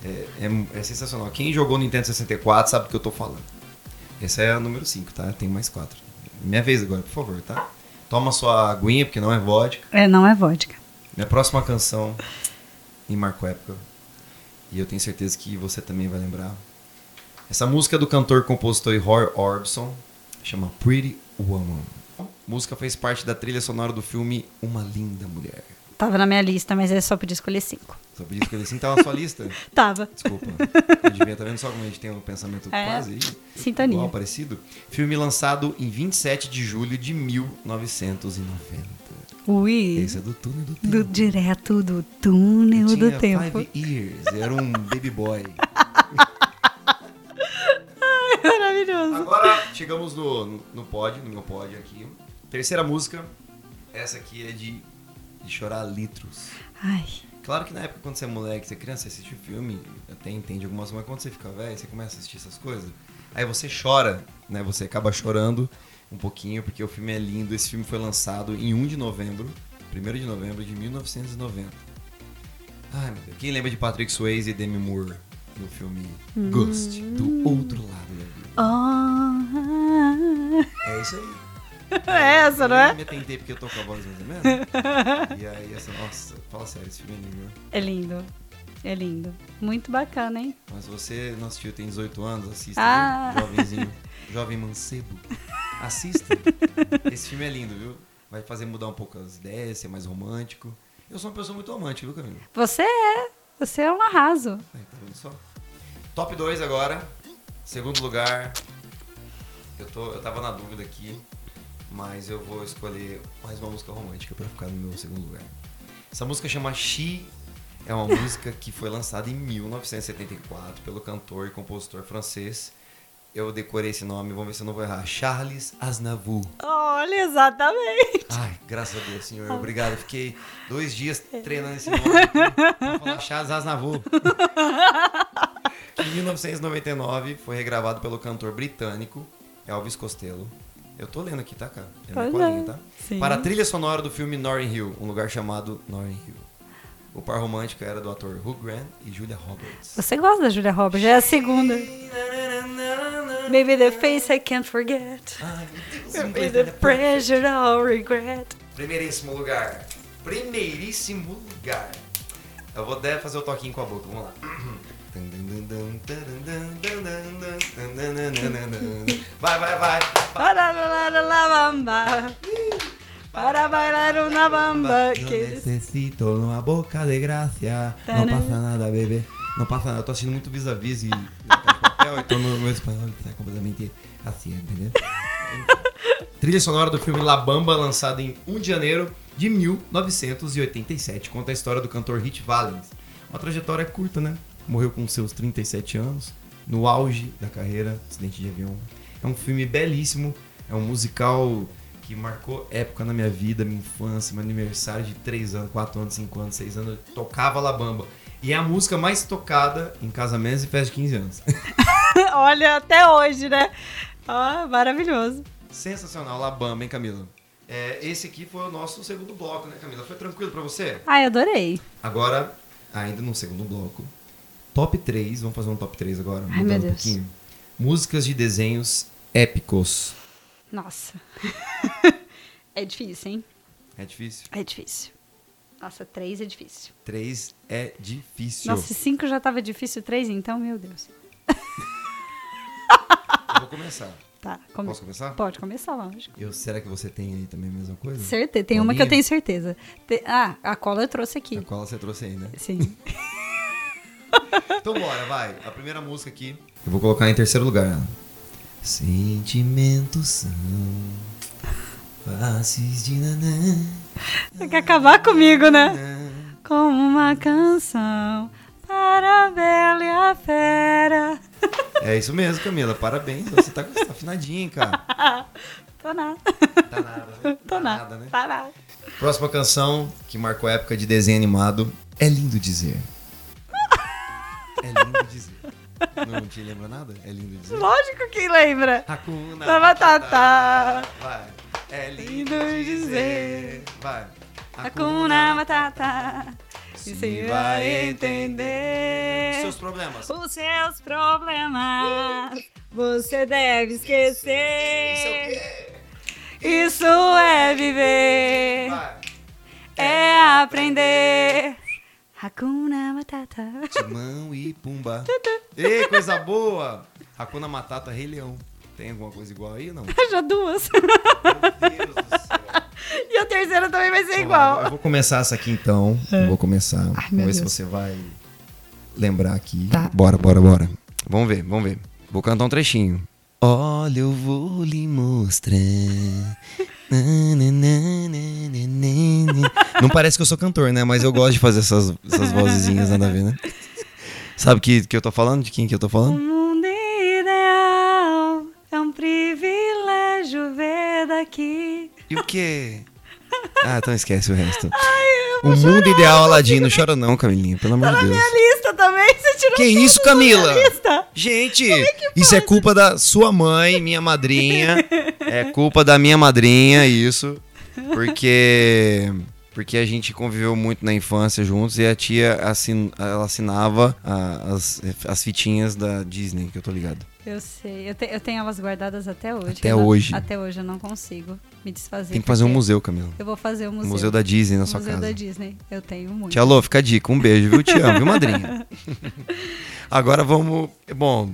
Speaker 1: É, é- é sensacional. Quem jogou Nintendo 64 sabe do que eu tô falando. Essa é a número 5, tá? Tem mais 4. Minha vez agora, por favor, tá? Toma sua aguinha, porque não é vodka.
Speaker 2: É, não é vodka.
Speaker 1: Minha próxima canção me marcou época. E eu tenho certeza que você também vai lembrar. Essa música é do cantor, compositor e Roy Orbison chama Pretty Woman. A música fez parte da trilha sonora do filme Uma Linda Mulher.
Speaker 2: Tava na minha lista, mas é só podia escolher cinco.
Speaker 1: Só que ele assim tá na sua lista.
Speaker 2: Tava.
Speaker 1: Desculpa. Eu devia, tá vendo só como a gente tem um pensamento
Speaker 2: É.
Speaker 1: quase?
Speaker 2: Sintonia.
Speaker 1: Igual, parecido. Filme lançado em 27 de julho de 1990.
Speaker 2: Ui.
Speaker 1: Esse é do túnel do tempo.
Speaker 2: Do, direto do túnel
Speaker 1: Eu
Speaker 2: do
Speaker 1: tinha
Speaker 2: tempo.
Speaker 1: Five years. Eu era um baby boy.
Speaker 2: Maravilhoso.
Speaker 1: Agora chegamos no, no pod, no meu pod aqui. Terceira música. Essa aqui é de, de chorar litros.
Speaker 2: Ai.
Speaker 1: Claro que na época, quando você é moleque, você é criança, você assiste o filme, até entende algumas coisas, mas quando você fica velho, você começa a assistir essas coisas, aí você chora, né? Você acaba chorando um pouquinho, porque o filme é lindo. Esse filme foi lançado em 1 de novembro, 1 de novembro de 1990. Ai, meu Deus. Quem lembra de Patrick Swayze e Demi Moore no filme Ghost, do outro lado da vida?
Speaker 2: Oh.
Speaker 1: É isso aí.
Speaker 2: É essa, não
Speaker 1: Eu
Speaker 2: é?
Speaker 1: me tentei porque eu tô com a voz mais ou menos. e aí, essa, nossa, fala sério, esse filme é lindo, né?
Speaker 2: É lindo. É lindo. Muito bacana, hein?
Speaker 1: Mas você não assistiu, tem 18 anos, assista,
Speaker 2: Ah.
Speaker 1: Jovenzinho, jovem mancebo. Assista. Esse filme é lindo, viu? Vai fazer mudar um pouco as ideias, ser mais romântico. Eu sou uma pessoa muito romântica, viu, Camila?
Speaker 2: Você é. Você é um arraso.
Speaker 1: Aí, tá vendo só? Top 2 agora. Segundo lugar. Eu, tô, eu tava na dúvida aqui, mas eu vou escolher mais uma música romântica pra ficar no meu segundo lugar. Essa música chama She. É uma música que foi lançada em 1974 pelo cantor e compositor francês. Eu decorei esse nome, vamos ver se eu não vou errar. Charles Aznavour.
Speaker 2: Olha, exatamente.
Speaker 1: Ai, graças a Deus, senhor. Obrigado. Eu Fiquei dois dias treinando esse nome pra falar Charles Aznavour. Em 1999, foi regravado pelo cantor britânico Elvis Costello. Eu tô lendo aqui, tá, cara? É minha colinha,
Speaker 2: é.
Speaker 1: tá?
Speaker 2: Sim.
Speaker 1: Para a trilha sonora do filme Notting Hill, um lugar chamado Notting Hill. O par romântico era do ator Hugh Grant e Julia Roberts.
Speaker 2: Você gosta da Julia Roberts? Já é a segunda. Maybe the face I can't forget.
Speaker 1: Ai, meu Deus,
Speaker 2: the
Speaker 1: é
Speaker 2: pressure I'll regret.
Speaker 1: Primeiríssimo lugar. Primeiríssimo lugar. Eu vou até fazer o toquinho com a boca, vamos lá. Vai, vai, vai.
Speaker 2: Bamba. Para bailar una bamba.
Speaker 1: Eu
Speaker 2: Que...
Speaker 1: necessito uma boca de graça. Não passa nada, bebê. Não passa nada. Eu tô assistindo muito vis-a-vis e e papel, então no meu espanhol tá completamente assim, entendeu? Trilha sonora do filme La Bamba, lançado em 1 de janeiro de 1987. Conta a história do cantor Hit Valens. Uma trajetória curta, né? Morreu com seus 37 anos, no auge da carreira, acidente de avião. É um filme belíssimo, é um musical que marcou época na minha vida, minha infância, meu aniversário de 3 anos, 4 anos, 5 anos, 6 anos, eu tocava La Bamba. E é a música mais tocada em casamentos e festas de 15 anos.
Speaker 2: Olha, até hoje, né? Ah, maravilhoso.
Speaker 1: Sensacional, La Bamba, hein, Camila? É, esse aqui foi o nosso segundo bloco, né, Camila? Foi tranquilo pra você?
Speaker 2: Ai, adorei.
Speaker 1: Agora, ainda no segundo bloco, top 3, vamos fazer um top 3 agora,
Speaker 2: Ai,
Speaker 1: mudando
Speaker 2: meu
Speaker 1: um pouquinho. Músicas de desenhos épicos.
Speaker 2: Nossa. é difícil, hein?
Speaker 1: É difícil?
Speaker 2: É difícil. Nossa, três é difícil.
Speaker 1: 3 é difícil.
Speaker 2: Nossa, cinco já tava difícil, três então, meu Deus.
Speaker 1: Eu vou começar.
Speaker 2: Tá, come...
Speaker 1: Posso começar?
Speaker 2: Pode começar, lógico.
Speaker 1: Eu, será que você tem aí também a mesma coisa?
Speaker 2: Certeza, tem uma que eu tenho certeza. Te- Ah, a cola eu trouxe aqui.
Speaker 1: A qual você trouxe aí, né?
Speaker 2: Sim.
Speaker 1: Então bora, vai. A primeira música aqui. Eu vou colocar em terceiro lugar. ela. Sentimentos são faces de nanã.
Speaker 2: Você quer acabar comigo, né? Como uma canção para a bela e a fera.
Speaker 1: É isso mesmo, Camila. Parabéns. Você tá, tá afinadinha, hein, cara.
Speaker 2: Tô nada.
Speaker 1: Tá nada, né?
Speaker 2: Tô
Speaker 1: Tá
Speaker 2: nada.
Speaker 1: né?
Speaker 2: Tá nada.
Speaker 1: Próxima canção que marcou a época de desenho animado. É lindo dizer. É lindo dizer. Não te lembra nada? É lindo dizer.
Speaker 2: Lógico que lembra.
Speaker 1: Hakuna
Speaker 2: Da batata.
Speaker 1: Vai. É lindo
Speaker 2: Lindo
Speaker 1: dizer.
Speaker 2: dizer.
Speaker 1: Vai.
Speaker 2: Hakuna Matata. E você
Speaker 1: vai entender
Speaker 2: entender
Speaker 1: seus problemas.
Speaker 2: os seus problemas. Você deve
Speaker 1: Isso é o
Speaker 2: esquecer.
Speaker 1: quê?
Speaker 2: Isso é viver.
Speaker 1: Vai.
Speaker 2: É aprender. Hakuna Matata.
Speaker 1: Timão e Pumba. Ei, coisa boa! Hakuna Matata, Rei Leão. Tem alguma coisa igual aí ou não? Meu
Speaker 2: Já duas.
Speaker 1: Deus do céu.
Speaker 2: E a terceira também vai ser igual.
Speaker 1: Eu vou começar essa aqui então. Eu vou começar.
Speaker 2: Ai,
Speaker 1: vamos
Speaker 2: meu
Speaker 1: ver se
Speaker 2: Deus.
Speaker 1: você vai lembrar aqui.
Speaker 2: Tá.
Speaker 1: Bora, bora, bora. Vamos ver, vamos ver. Vou cantar um trechinho. Olha, eu vou lhe mostrar. Não parece que eu sou cantor, né? Mas eu gosto de fazer essas, essas vozezinhas, nada a ver, né? Sabe que, que eu tô falando? De quem que eu tô
Speaker 2: O
Speaker 1: falando?
Speaker 2: mundo ideal é um privilégio ver daqui.
Speaker 1: E o quê? Ah, então esquece o resto. o mundo ideal, Aladino. Não chora não, Camilinha, pelo amor de Deus.
Speaker 2: Minha lista também, você tirou
Speaker 1: Que isso, Camila?
Speaker 2: lista.
Speaker 1: Gente, isso é culpa da sua mãe, minha madrinha. É culpa da minha madrinha, isso. Porque. Porque a gente conviveu muito na infância juntos e a tia assin, ela assinava a- as, as fitinhas da Disney, que eu tô ligado.
Speaker 2: Eu sei, eu, te- eu tenho elas guardadas até hoje.
Speaker 1: Até
Speaker 2: Eu não-
Speaker 1: hoje.
Speaker 2: Até hoje eu não consigo me desfazer.
Speaker 1: Tem que fazer um museu, Camila.
Speaker 2: Eu vou fazer
Speaker 1: Um
Speaker 2: museu.
Speaker 1: museu da Disney na sua
Speaker 2: museu
Speaker 1: casa.
Speaker 2: da Disney. Eu tenho muito.
Speaker 1: Tia Lô, fica a dica. Um beijo, viu? Te amo, viu, madrinha? Agora vamos. Bom,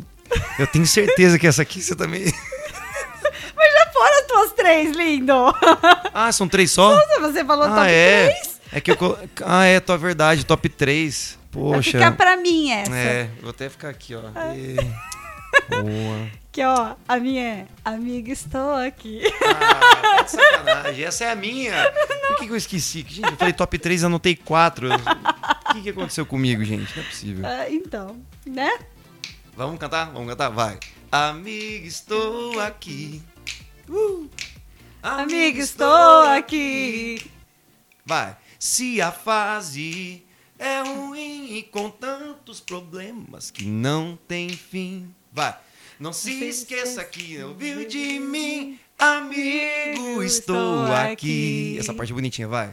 Speaker 1: eu tenho certeza que essa aqui você também.
Speaker 2: Mas já foram as tuas três, lindo.
Speaker 1: Ah, são três só?
Speaker 2: Você falou
Speaker 1: ah,
Speaker 2: top
Speaker 1: é.
Speaker 2: três.
Speaker 1: É que eu. colo- Ah, é, tua verdade, top 3.
Speaker 2: Vai
Speaker 1: Poxa.
Speaker 2: ficar pra mim essa.
Speaker 1: É, vou até ficar aqui, ó. E... Boa.
Speaker 2: Que ó, a minha é Amiga, estou aqui.
Speaker 1: Ah, tá sacanagem. Essa é a minha. Por que, que eu esqueci? Gente, eu falei top 3, anotei 4. O que, que aconteceu comigo, gente? Não é possível.
Speaker 2: Ah, então, né?
Speaker 1: Vamos cantar? Vamos cantar? Vai. Amiga, estou aqui. Uh.
Speaker 2: Amiga, estou aqui.
Speaker 1: Vai. Se a fase é ruim e com tantos problemas que não tem fim. Vai. Não se esqueça que ouviu de mim, amigo, estou aqui. Essa parte é bonitinha, vai.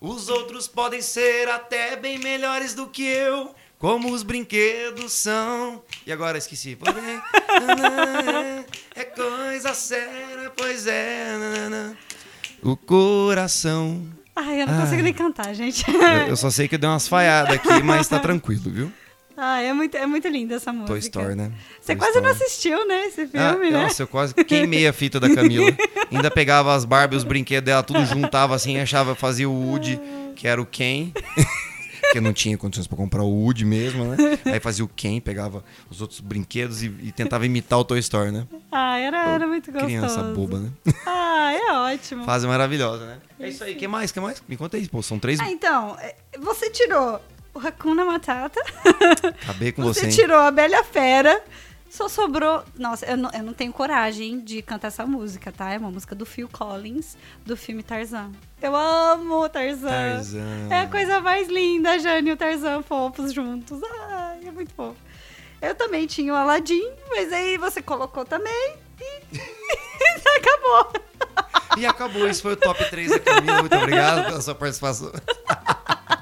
Speaker 1: Os outros podem ser até bem melhores do que eu, como os brinquedos são. E agora esqueci. Porém, É coisa séria, pois é. O coração.
Speaker 2: Ai, eu não
Speaker 1: Ai.
Speaker 2: consigo nem cantar, gente.
Speaker 1: Eu, eu só sei que eu dei umas falhadas aqui, mas tá tranquilo, viu?
Speaker 2: Ai, é muito, é muito linda essa música.
Speaker 1: Toy Story, né?
Speaker 2: Você
Speaker 1: Toy
Speaker 2: quase não
Speaker 1: Story.
Speaker 2: assistiu, né, esse
Speaker 1: Ah,
Speaker 2: filme, né?
Speaker 1: Nossa, eu quase queimei a fita da Camila. Ainda pegava as Barbie, os brinquedos dela, tudo juntava assim, achava, fazia o Woody, que era o Ken. Porque não tinha condições pra comprar o Woody mesmo, né? Aí fazia o Ken, pegava os outros brinquedos e, e tentava imitar o Toy Story, né?
Speaker 2: Ah, era, era muito gostoso.
Speaker 1: Criança boba, né?
Speaker 2: Ah, é ótimo.
Speaker 1: Fase maravilhosa, né? É isso aí. que mais? que mais? Me conta aí. Pô, são três.
Speaker 2: Ah, então, é, você tirou o Hakuna Matata,
Speaker 1: Acabei com
Speaker 2: você
Speaker 1: você. hein?
Speaker 2: tirou a Bela Fera, só sobrou... Nossa, eu não, eu não tenho coragem de cantar essa música, tá? É uma música do Phil Collins, do filme Tarzan. Eu amo Tarzan.
Speaker 1: Tarzan.
Speaker 2: É a coisa mais linda, Jane e o Tarzan fofos juntos. Ai, é muito fofo. Eu também tinha o Aladdin, mas aí você colocou também e acabou.
Speaker 1: E acabou. Esse foi o top 3 da Camila. Muito obrigado pela sua participação.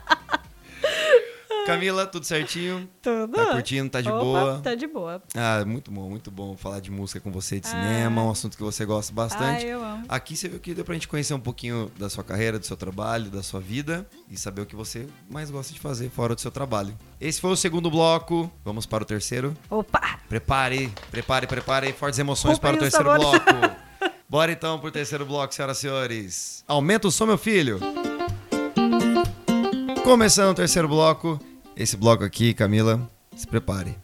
Speaker 1: Camila, tudo certinho?
Speaker 2: Tudo.
Speaker 1: Tá curtindo? Tá de
Speaker 2: Opa,
Speaker 1: boa?
Speaker 2: Tá de boa.
Speaker 1: Ah, muito bom, muito bom falar de música com você, de cinema, um assunto que você gosta bastante.
Speaker 2: Ah, eu amo.
Speaker 1: Aqui você viu que deu pra gente conhecer um pouquinho da sua carreira, do seu trabalho, da sua vida e saber o que você mais gosta de fazer fora do seu trabalho. Esse foi o segundo bloco. Vamos para o terceiro.
Speaker 2: Opa!
Speaker 1: Prepare, prepare, prepare fortes emoções para o terceiro bloco. Bora então pro terceiro bloco, senhoras e senhores. Aumenta o som, meu filho. Começando o terceiro bloco. Esse bloco aqui, Camila, se prepare.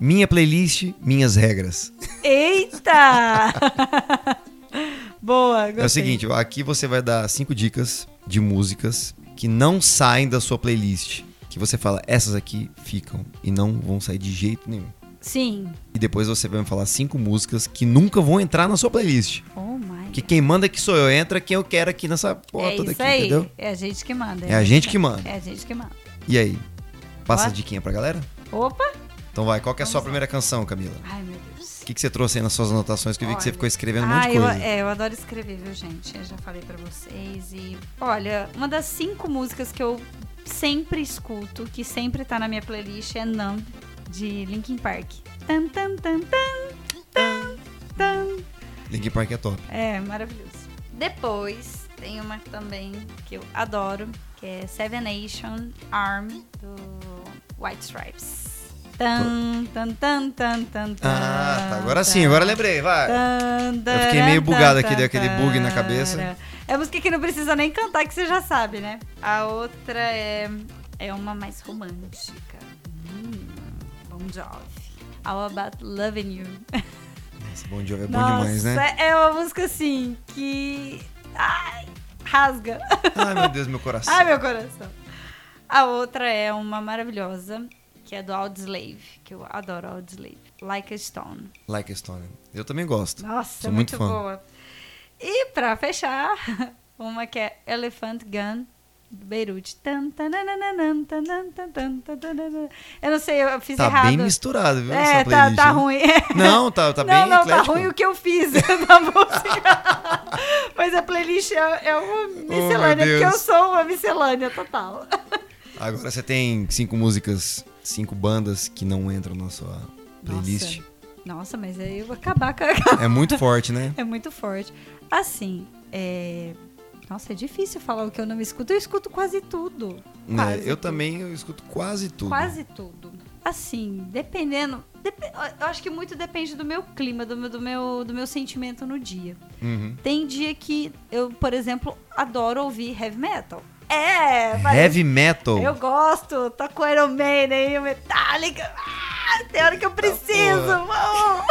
Speaker 1: Minha playlist, minhas regras.
Speaker 2: Eita! Boa, gostei.
Speaker 1: É o seguinte, aqui você vai dar cinco dicas de músicas que não saem da sua playlist. Que você fala, essas aqui ficam e não vão sair de jeito nenhum.
Speaker 2: Sim.
Speaker 1: E depois você vai me falar cinco músicas que nunca vão entrar na sua playlist.
Speaker 2: Oh my.
Speaker 1: Que quem manda aqui sou eu, entra quem eu quero aqui nessa porra
Speaker 2: é
Speaker 1: toda
Speaker 2: isso
Speaker 1: aqui,
Speaker 2: aí.
Speaker 1: entendeu?
Speaker 2: É a gente que manda.
Speaker 1: É a gente que manda.
Speaker 2: É a gente que manda.
Speaker 1: E aí? Passa a diquinha pra galera?
Speaker 2: Opa!
Speaker 1: Então vai, qual que é a sua primeira canção, Camila?
Speaker 2: Ai, meu Deus.
Speaker 1: O que, que você trouxe aí nas suas anotações? Que eu vi que você
Speaker 2: Olha.
Speaker 1: ficou escrevendo um
Speaker 2: ah,
Speaker 1: monte de
Speaker 2: eu,
Speaker 1: coisa.
Speaker 2: é, eu adoro escrever, viu, gente? Eu já falei pra vocês. E olha, uma das cinco músicas que eu sempre escuto, que sempre tá na minha playlist, é Numb, de Linkin Park. Tan, tan, tan, tan, tan, tan.
Speaker 1: Linkin Park é top.
Speaker 2: É, maravilhoso. Depois, tem uma também que eu adoro, que é Seven Nation Arm, do White Stripes. Tan, tan, tan, tan, tan,
Speaker 1: Ah, tá. Agora sim, agora lembrei, vai. Eu fiquei meio bugado aqui, deu aquele bug na cabeça.
Speaker 2: É música que não precisa nem cantar, que você já sabe, né? A outra é, é uma mais romântica. Hum, Bon Jovi. All About Loving You.
Speaker 1: Nossa, Bom Jovi é bom
Speaker 2: Nossa,
Speaker 1: demais, né?
Speaker 2: é uma música assim que. Ai, rasga.
Speaker 1: Ai, meu Deus, meu coração.
Speaker 2: Ai, meu coração. A outra é uma maravilhosa, que é do Audioslave, que eu adoro Audioslave. Like a Stone.
Speaker 1: Like a Stone. Eu também gosto.
Speaker 2: Nossa,
Speaker 1: Sou
Speaker 2: é
Speaker 1: muito
Speaker 2: muito,
Speaker 1: fã.
Speaker 2: boa. E pra fechar, uma que é Elephant Gun, do Beirute. Eu não sei, eu fiz
Speaker 1: Tá
Speaker 2: errado.
Speaker 1: bem misturado, viu?
Speaker 2: É, tá, tá ruim.
Speaker 1: Não, tá, tá bem
Speaker 2: não, não, tá ruim o que eu fiz da música. Mas a playlist é, é uma miscelânea, porque eu
Speaker 1: Oh,
Speaker 2: sou uma miscelânea total.
Speaker 1: Agora você tem cinco músicas, cinco bandas que não entram na sua playlist.
Speaker 2: Nossa, nossa mas aí eu vou acabar com a...
Speaker 1: É muito forte, né?
Speaker 2: É muito forte. Assim, é... Nossa, é difícil falar o que eu não escuto. Eu escuto quase tudo.
Speaker 1: Né,
Speaker 2: Quase
Speaker 1: eu
Speaker 2: tudo.
Speaker 1: também eu escuto quase tudo.
Speaker 2: Quase tudo. Assim, dependendo. dep- Eu acho que muito depende do meu clima, do meu, do meu, do meu sentimento no dia.
Speaker 1: Uhum.
Speaker 2: Tem dia que eu, por exemplo, adoro ouvir heavy metal. É, mas
Speaker 1: Heavy metal.
Speaker 2: eu gosto, toco Iron Maiden, Metallica. Ah, tem hora que eu preciso. vamos.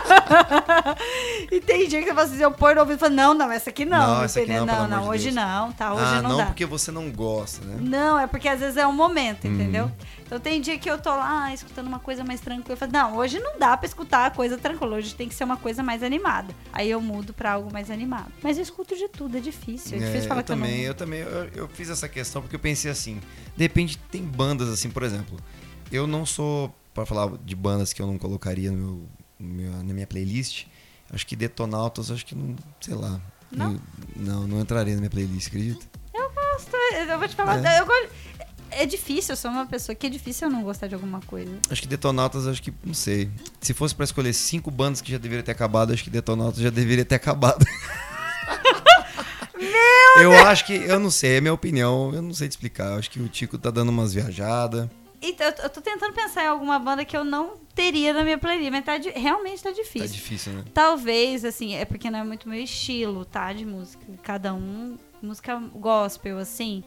Speaker 2: e tem dia que falo assim, eu ponho no ouvido e falo, não, não, essa aqui não.
Speaker 1: Não, essa aqui não,
Speaker 2: não,
Speaker 1: amor de
Speaker 2: hoje
Speaker 1: Deus.
Speaker 2: não, tá? Hoje
Speaker 1: ah,
Speaker 2: não,
Speaker 1: não,
Speaker 2: dá.
Speaker 1: porque você não gosta, né?
Speaker 2: Não, é porque às vezes é um momento,
Speaker 1: Uhum.
Speaker 2: entendeu? Então tem dia que eu tô lá ah, escutando uma coisa mais tranquila. Eu falo, não, hoje não dá pra escutar a coisa tranquila. Hoje tem que ser uma coisa mais animada. Aí eu mudo pra algo mais animado. Mas eu escuto de tudo, é difícil. É,
Speaker 1: É,
Speaker 2: difícil falar
Speaker 1: eu
Speaker 2: que eu não.
Speaker 1: também, eu também, eu, eu fiz essa questão porque eu pensei assim, de repente tem bandas assim, por exemplo, eu não sou, pra falar de bandas que eu não colocaria no meu, meu- na minha playlist, acho que Detonautas, acho que não, sei lá,
Speaker 2: Não?
Speaker 1: eu- não, não entraria na minha playlist, acredita?
Speaker 2: Eu gosto, eu vou te falar.
Speaker 1: É.
Speaker 2: Eu gosto. É difícil, eu sou uma pessoa que é difícil eu não gostar de alguma coisa.
Speaker 1: Acho que Detonautas, acho que, não sei, se fosse pra escolher cinco bandas que já deveriam ter acabado, acho que Detonautas já deveria ter acabado. eu acho que, eu não sei, é minha opinião, eu não sei te explicar, eu acho que o Tico tá dando umas viajadas,
Speaker 2: Então, eu tô- tentando pensar em alguma banda que eu não teria na minha playlist, mas tá realmente tá
Speaker 1: tá
Speaker 2: difícil.
Speaker 1: difícil, né?
Speaker 2: Talvez, assim, é porque não é muito meu estilo, tá? De música. Cada um, música gospel, assim.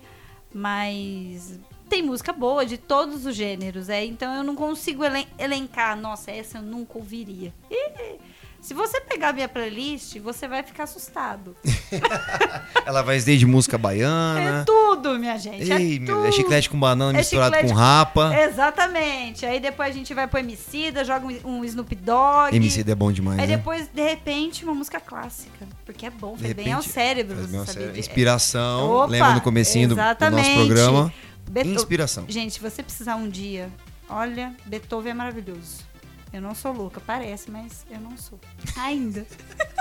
Speaker 2: Mas tem música boa de todos os gêneros, é. Então eu não consigo elen- elencar, nossa, essa eu nunca ouviria. E Se você pegar minha playlist, você vai ficar assustado.
Speaker 1: Ela vai desde música
Speaker 2: É
Speaker 1: baiana.
Speaker 2: tudo, minha gente.
Speaker 1: Ei,
Speaker 2: é, tudo.
Speaker 1: é chiclete com banana
Speaker 2: É
Speaker 1: misturado com rapa.
Speaker 2: Exatamente. Aí depois a gente vai pro Emicida, joga um, um Snoop Dogg.
Speaker 1: MC é bom demais,
Speaker 2: Aí
Speaker 1: né?
Speaker 2: depois, de repente, uma música clássica. Porque é bom, faz bem ao cérebro.
Speaker 1: Faz
Speaker 2: você saber
Speaker 1: Inspiração.
Speaker 2: Opa,
Speaker 1: Lembra no comecinho do, do nosso programa?
Speaker 2: Beto-
Speaker 1: Inspiração.
Speaker 2: Gente, se você precisar um dia, olha, Beethoven é maravilhoso. Eu não sou louca, parece, mas eu não sou. Ainda.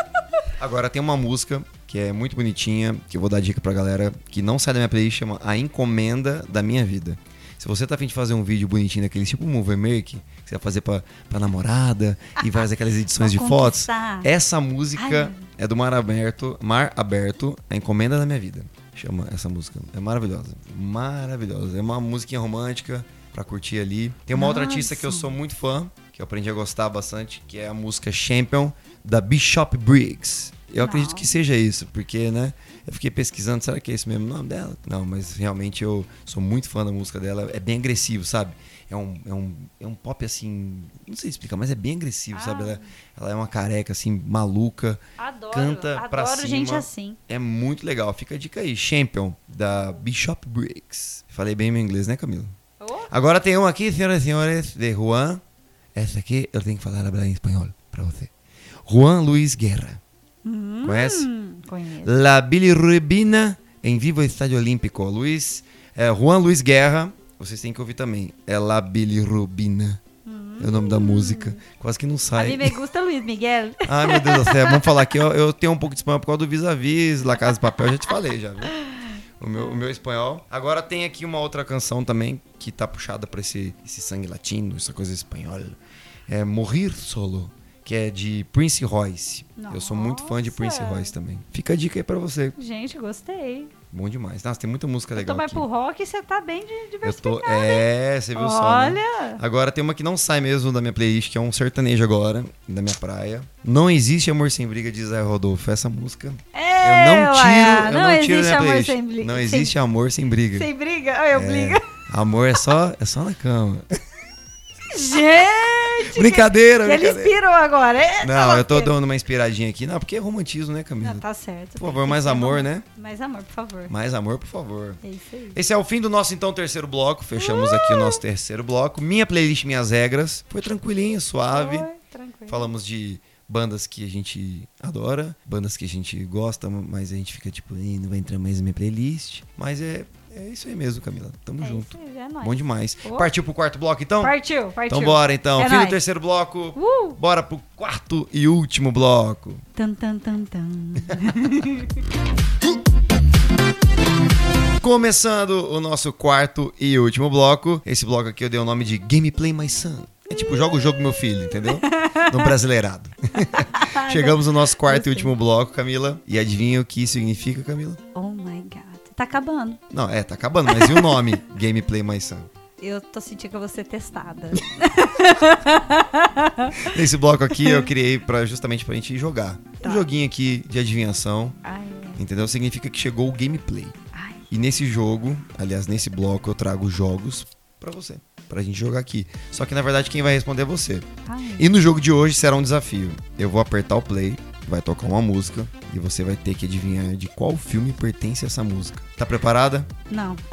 Speaker 1: Agora tem uma música que é muito bonitinha, que eu vou dar dica pra galera, que não sai da minha playlist, chama A Encomenda da Minha Vida. Se você tá afim de fazer um vídeo bonitinho daquele tipo Movie Make, que você vai fazer pra, pra namorada e faz aquelas edições de fotos, essa música
Speaker 2: Ai.
Speaker 1: é do Mar Aberto, Mar Aberto, A Encomenda da Minha Vida. Chama essa música. É maravilhosa. Maravilhosa. É uma musiquinha romântica pra curtir ali. Tem uma outra
Speaker 2: Nossa.
Speaker 1: artista que eu sou muito fã, que eu aprendi a gostar bastante, que é a música Champion, da Bishop Briggs. Eu acredito
Speaker 2: Não.
Speaker 1: que seja isso, porque, né? Eu fiquei pesquisando, será que é esse mesmo nome dela? Não, mas realmente eu sou muito fã da música dela. É bem agressivo, sabe? É um, é um, é um pop assim. Não sei explicar, mas é bem agressivo, sabe?
Speaker 2: Ah.
Speaker 1: Ela, ela é uma careca, assim, maluca.
Speaker 2: Adoro.
Speaker 1: Canta
Speaker 2: adoro
Speaker 1: pra cima.
Speaker 2: gente assim.
Speaker 1: É muito legal. Fica a dica aí. Champion, da Bishop Briggs. Falei bem meu inglês, né, Camilo?
Speaker 2: Oh,
Speaker 1: Agora tem uma aqui, senhoras e senhores, de Juan. Essa aqui eu tenho que falar em espanhol pra você. Juan Luis Guerra.
Speaker 2: hum,
Speaker 1: Conhece?
Speaker 2: Conheço.
Speaker 1: La bilirrubina em Vivo Estádio Olímpico. Luiz, é, Juan Luis Guerra, vocês têm que ouvir também. É La bilirrubina. É o nome da música. Quase que não
Speaker 2: A
Speaker 1: sai.
Speaker 2: mim me gusta Luiz Miguel.
Speaker 1: Ai, meu Deus do céu. Vamos falar aqui. Eu, eu tenho um pouco de espanhol por causa do vis-a-vis, La Casa de Papel. Já te falei, já, viu? O meu, o meu espanhol. Agora tem aqui uma outra canção também que tá puxada pra esse, esse sangue latino, essa coisa espanhola. É Morrer Solo, que é de Prince Royce. Eu sou muito fã de Prince
Speaker 2: Nossa.
Speaker 1: Royce também. Fica a dica aí pra você.
Speaker 2: Gente, gostei.
Speaker 1: Bom demais. Nossa, tem muita música legal
Speaker 2: mais
Speaker 1: aqui.
Speaker 2: pro rock e você tá bem de
Speaker 1: Eu
Speaker 2: diversificado.
Speaker 1: tô. É, você viu só. né?
Speaker 2: Olha.
Speaker 1: Agora tem uma que não sai mesmo da minha playlist, que é um sertanejo agora, da minha praia. Não existe amor sem briga de Zé Rodolfo. Essa música.
Speaker 2: É,
Speaker 1: eu não tiro, eu não, tiro da
Speaker 2: existe
Speaker 1: minha
Speaker 2: amor sem briga.
Speaker 1: Não
Speaker 2: sem-
Speaker 1: existe amor sem briga.
Speaker 2: Sem briga? Eu
Speaker 1: É,
Speaker 2: briga.
Speaker 1: Amor é só, é só na cama.
Speaker 2: Gente!
Speaker 1: brincadeira,
Speaker 2: que ele inspirou agora. É,
Speaker 1: Não, eu tô dando uma inspiradinha aqui. Não, porque é romantismo, né, Camila?
Speaker 2: Não, tá certo.
Speaker 1: Por favor, mais amor,
Speaker 2: amor.
Speaker 1: né?
Speaker 2: Mais amor, por favor.
Speaker 1: Mais amor, por favor.
Speaker 2: É isso aí.
Speaker 1: Esse é o fim do nosso, então, terceiro bloco. Fechamos aqui o nosso terceiro bloco. Minha playlist, minhas regras. Foi tranquilinho, suave.
Speaker 2: Foi, tranquilo.
Speaker 1: Falamos de bandas que a gente adora, bandas que a gente gosta, mas a gente fica tipo, "Ih, não vai entrar mais na minha playlist. Mas é, é isso aí mesmo, Camila. Tamo
Speaker 2: É
Speaker 1: junto.
Speaker 2: isso é nóis.
Speaker 1: Bom demais.
Speaker 2: Ô.
Speaker 1: Partiu pro quarto bloco, então?
Speaker 2: Partiu, partiu.
Speaker 1: Então bora, então.
Speaker 2: É
Speaker 1: Fim do
Speaker 2: nóis.
Speaker 1: terceiro bloco.
Speaker 2: Uh!
Speaker 1: Bora pro quarto e último bloco.
Speaker 2: Tan, tan, tan, tan.
Speaker 1: Começando o nosso quarto e último bloco. Esse bloco aqui eu dei o nome de Gameplay My Son. É tipo, joga o jogo meu filho, entendeu? No brasileirado. Chegamos no nosso quarto e último bloco, Camila. E adivinha o que significa, Camila?
Speaker 2: Oh my god. Tá acabando.
Speaker 1: Não, é, tá acabando, mas e o nome? Gameplay My Son.
Speaker 2: Eu tô sentindo que eu vou ser testada.
Speaker 1: Nesse bloco aqui eu criei pra, justamente pra gente jogar.
Speaker 2: Tá.
Speaker 1: Um joguinho aqui de adivinhação,
Speaker 2: Ai,
Speaker 1: entendeu? Significa que chegou o gameplay.
Speaker 2: ai.
Speaker 1: E nesse jogo, aliás, nesse bloco, eu trago jogos pra você, pra gente jogar aqui. Só que na verdade quem vai responder é você.
Speaker 2: ai.
Speaker 1: E no jogo de hoje será um desafio. Eu vou apertar o play, vai tocar uma música e você vai ter que adivinhar de qual filme pertence essa música. Tá preparada?
Speaker 2: Não.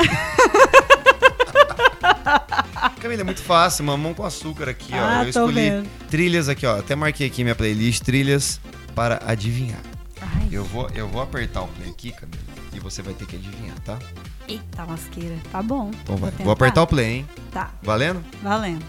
Speaker 1: Camila, é muito fácil, mamão com açúcar aqui, ó.
Speaker 2: Ah,
Speaker 1: eu
Speaker 2: tô
Speaker 1: escolhi
Speaker 2: vendo.
Speaker 1: trilhas aqui, ó. Até marquei aqui minha playlist, trilhas para adivinhar.
Speaker 2: Ai.
Speaker 1: Eu vou, eu vou apertar o play aqui, Camila, e você vai ter que adivinhar, tá?
Speaker 2: Eita lasqueira. Tá bom.
Speaker 1: Então vai.
Speaker 2: tentar.
Speaker 1: Vou apertar o play, hein?
Speaker 2: Tá,
Speaker 1: Valendo?
Speaker 2: valendo.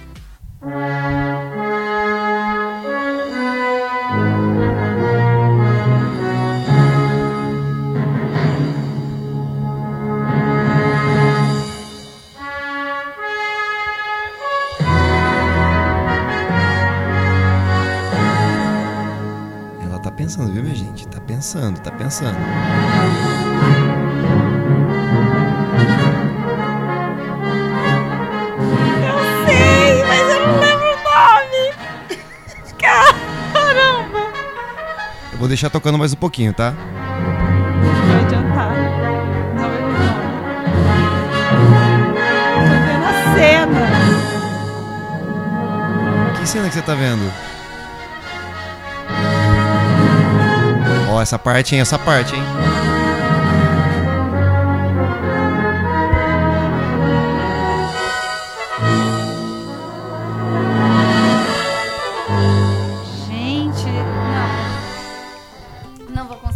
Speaker 1: Ela tá pensando, viu, minha gente? Tá pensando, tá pensando. Vou deixar tocando mais um pouquinho, tá?
Speaker 2: Não adiantar. Não, é vai adiantar. Tô vendo a cena.
Speaker 1: Que cena que você tá vendo? Ó, oh, essa parte, hein? Essa parte, hein?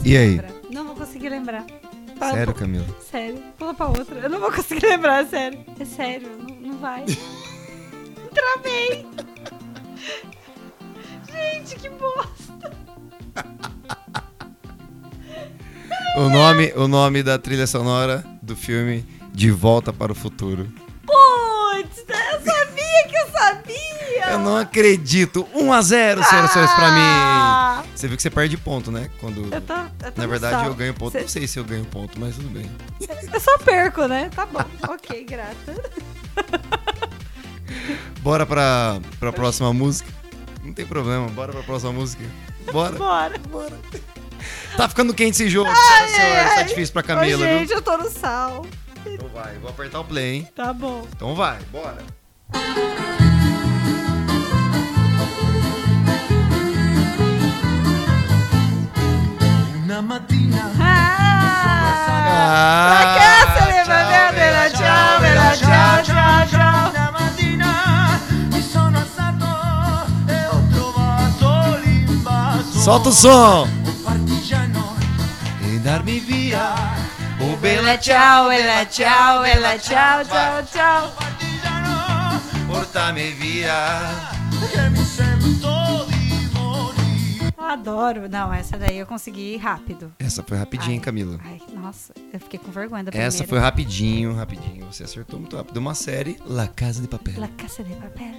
Speaker 1: E aí?
Speaker 2: lembrar. Não vou conseguir lembrar.
Speaker 1: Sério, Camila?
Speaker 2: Sério. Pula pra outra. Eu não vou conseguir lembrar, sério. É sério, não, não vai. Travei. Gente, que bosta.
Speaker 1: O nome, o nome da trilha sonora do filme De Volta para o Futuro.
Speaker 2: Putz, eu sabia que eu sabia.
Speaker 1: Eu não acredito. 1 a 0 senhoras e senhores, pra
Speaker 2: Ah!
Speaker 1: mim. Você viu que você perde ponto, né? Quando.
Speaker 2: Eu tô, eu tô
Speaker 1: Na verdade, eu ganho ponto.
Speaker 2: Cê-
Speaker 1: Não sei se eu ganho ponto, mas tudo bem.
Speaker 2: Eu só perco, né? Tá bom. ok, grata.
Speaker 1: Bora pra, pra próxima música. Não tem problema, bora pra próxima música. Bora.
Speaker 2: Bora.
Speaker 1: Bora. Tá ficando quente esse jogo, e senhores. Tá
Speaker 2: ai.
Speaker 1: difícil pra
Speaker 2: Ô,
Speaker 1: Camila,
Speaker 2: gente,
Speaker 1: viu?
Speaker 2: eu tô no sal.
Speaker 1: Então vai, vou apertar o play, hein?
Speaker 2: Tá bom.
Speaker 1: Então vai, bora.
Speaker 3: una mattina.
Speaker 2: Ah, ma che se ne va della ciao, della ciao, ciao, ciao.
Speaker 3: Una mattina mi sono alzato e ho trovato l'invaso.
Speaker 1: Sotto so.
Speaker 3: Un partigiano
Speaker 1: e darmi via. Oh
Speaker 2: bella ciao, bella ciao, bella ciao, ciao, ciao.
Speaker 3: Partigiano,
Speaker 1: portami via.
Speaker 3: Che mi sento
Speaker 2: Adoro. Não, essa daí eu consegui rápido.
Speaker 1: Essa foi rapidinho,
Speaker 2: Ai,
Speaker 1: Camila?
Speaker 2: Ai, nossa, eu fiquei com vergonha da primeira.
Speaker 1: Essa foi rapidinho, rapidinho. Você acertou muito rápido. Uma série, La Casa de Papel.
Speaker 2: La Casa de Papel.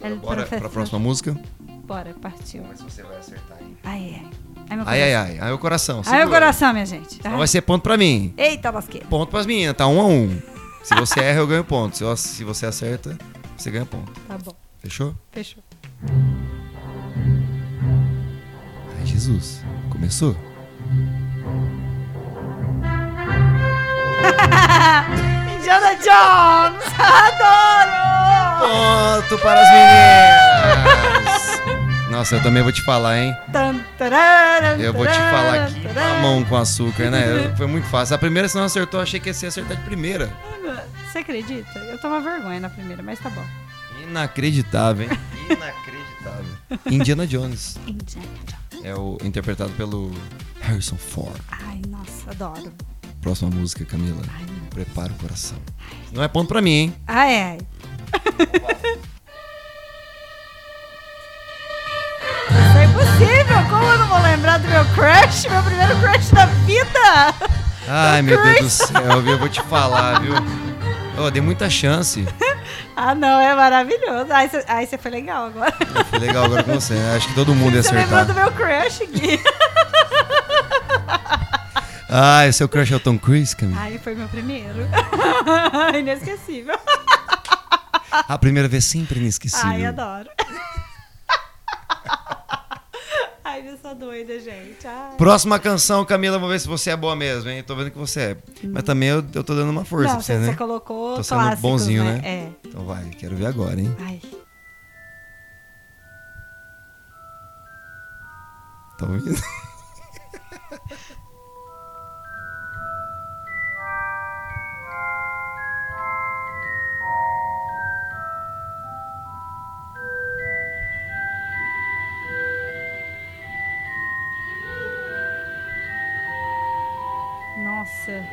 Speaker 1: Agora
Speaker 2: El
Speaker 1: bora pra
Speaker 2: professor.
Speaker 1: próxima música.
Speaker 2: Bora, partiu.
Speaker 1: Vamos ver se você vai acertar, hein?
Speaker 2: Ai, ai. Ai, meu
Speaker 1: Ai, ai,
Speaker 2: coração.
Speaker 1: ai. Ai, o coração.
Speaker 2: Ai, meu coração, minha gente.
Speaker 1: Então
Speaker 2: Ai.
Speaker 1: vai ser ponto pra mim.
Speaker 2: Eita, lasqueira.
Speaker 1: Ponto pras meninas, tá um a um. Se você erra, eu ganho ponto. Se, eu- se você acerta, você ganha ponto.
Speaker 2: Tá bom,
Speaker 1: Fechou?
Speaker 2: fechou.
Speaker 1: Jesus. Começou?
Speaker 2: Indiana Jones! Adoro!
Speaker 1: Ponto para as meninas! Nossa, eu também vou te falar, hein? Eu vou te falar aqui,
Speaker 2: tararam,
Speaker 1: mamão com açúcar, né? Foi muito fácil. A primeira, se não acertou, eu achei que ia ser acertar de primeira.
Speaker 2: Você acredita? Eu tomo vergonha na primeira, mas tá bom.
Speaker 1: Inacreditável, hein? Inacreditável. Indiana Jones
Speaker 2: Indiana Jones.
Speaker 1: É o interpretado pelo Harrison Ford.
Speaker 2: Ai, nossa, adoro.
Speaker 1: Próxima música, Camila.
Speaker 2: Ai.
Speaker 1: Prepara o coração. Não é ponto pra mim, hein?
Speaker 2: Ai, ai. Isso é impossível! Como eu não vou lembrar do meu crush? Meu primeiro crush da vida!
Speaker 1: Ai, meu Deus do céu, viu? Eu vou te falar, viu? Ô, dei muita chance.
Speaker 2: Ah, não, é maravilhoso. Ai, você ai, você foi legal agora.
Speaker 1: Foi legal agora com você. né? Acho que todo mundo ia
Speaker 2: Você lembrou do
Speaker 1: acertar.
Speaker 2: meu crush, Gui.
Speaker 1: Ah, seu crush é o Tom Cruise, Camila?
Speaker 2: Ai, foi meu primeiro. Inesquecível.
Speaker 1: A primeira vez sempre inesquecível.
Speaker 2: Ai, adoro. Eu sou doida, gente. Ai.
Speaker 1: Próxima canção, Camila, vamos ver se você é boa mesmo, hein? Tô vendo que você é. Mas também eu, eu tô dando uma força
Speaker 2: Não,
Speaker 1: pra você,
Speaker 2: você,
Speaker 1: né?
Speaker 2: você colocou
Speaker 1: Tô sendo
Speaker 2: clássicos,
Speaker 1: bonzinho,
Speaker 2: né?
Speaker 1: né?
Speaker 2: É.
Speaker 1: Então vai, quero ver agora, hein?
Speaker 2: Ai.
Speaker 1: Tá ouvindo?
Speaker 2: Nossa.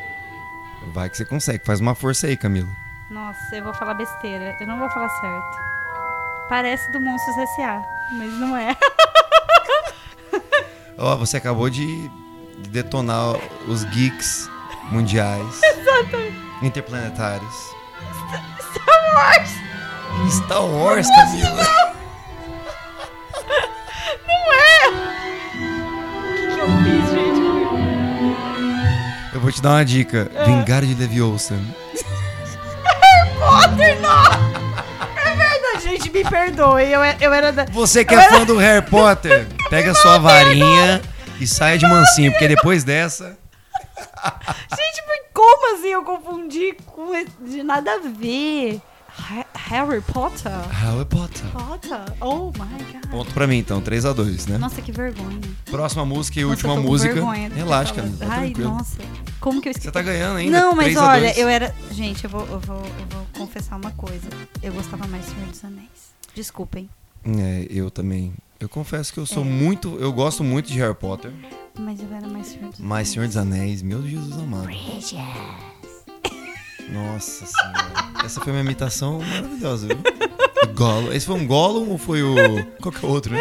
Speaker 1: Vai que você consegue. Faz uma força aí, Camila.
Speaker 2: Nossa, eu vou falar besteira. Eu não vou falar certo. Parece do Monstros S.A., mas não é.
Speaker 1: Ó, você acabou de de detonar os geeks mundiais. Interplanetários.
Speaker 2: Star Wars!
Speaker 1: Star Wars, Camila. Vou te dar uma dica. Vingar de Leviosa.
Speaker 2: Potter, não! É verdade, gente, me perdoe. Eu, eu era da.
Speaker 1: Você que é fã do Harry Potter, pega sua varinha e saia de mansinho, porque depois dessa.
Speaker 2: Gente, como assim eu confundi com de nada a ver? Ha- Harry Potter?
Speaker 1: Harry Potter.
Speaker 2: Potter? Oh my god.
Speaker 1: Ponto pra mim, então, 3x2, né?
Speaker 2: Nossa, que vergonha.
Speaker 1: Próxima música e
Speaker 2: Nossa,
Speaker 1: última música.
Speaker 2: vergonha
Speaker 1: Relaxa, cara.
Speaker 2: falo.
Speaker 1: Tá
Speaker 2: Ai,
Speaker 1: tranquilo.
Speaker 2: nossa. Como que eu esqueci?
Speaker 1: Você tá ganhando ainda.
Speaker 2: Não, mas
Speaker 1: 3 a
Speaker 2: olha,
Speaker 1: 2.
Speaker 2: eu era. Gente, eu vou, eu, vou, eu vou confessar uma coisa. Eu gostava mais de Senhor dos Anéis. Desculpem.
Speaker 1: É, eu também. Eu confesso que eu sou
Speaker 2: É.
Speaker 1: muito. Eu gosto muito de Harry Potter.
Speaker 2: Mas eu era mais Senhor dos
Speaker 1: Mas
Speaker 2: Anéis.
Speaker 1: Senhor dos Anéis, meu Jesus amado. Nossa senhora. Essa foi uma imitação maravilhosa, viu? O Gollum. Esse foi um Gollum ou foi o. Qual que é o outro, né?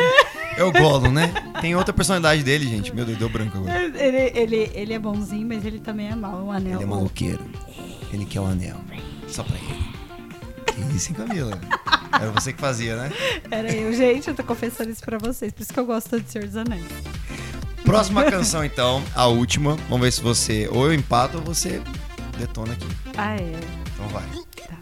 Speaker 1: É o Gollum, né? Tem outra personalidade dele, gente. Meu Deus, deu branco agora.
Speaker 2: Ele, ele, ele é bonzinho, mas ele também é mau. O anel.
Speaker 1: Ele é maluqueiro. Ele quer o anel. Só pra ele. Que isso, hein, Camila? Era você que fazia, né?
Speaker 2: Era eu, gente. Eu tô confessando isso pra vocês. Por isso que eu gosto tanto de Senhor dos Anéis.
Speaker 1: Próxima canção, então. A última. Vamos ver se você ou eu empato ou você detona aqui.
Speaker 2: Ah, é.
Speaker 1: Então vai.
Speaker 2: Tá.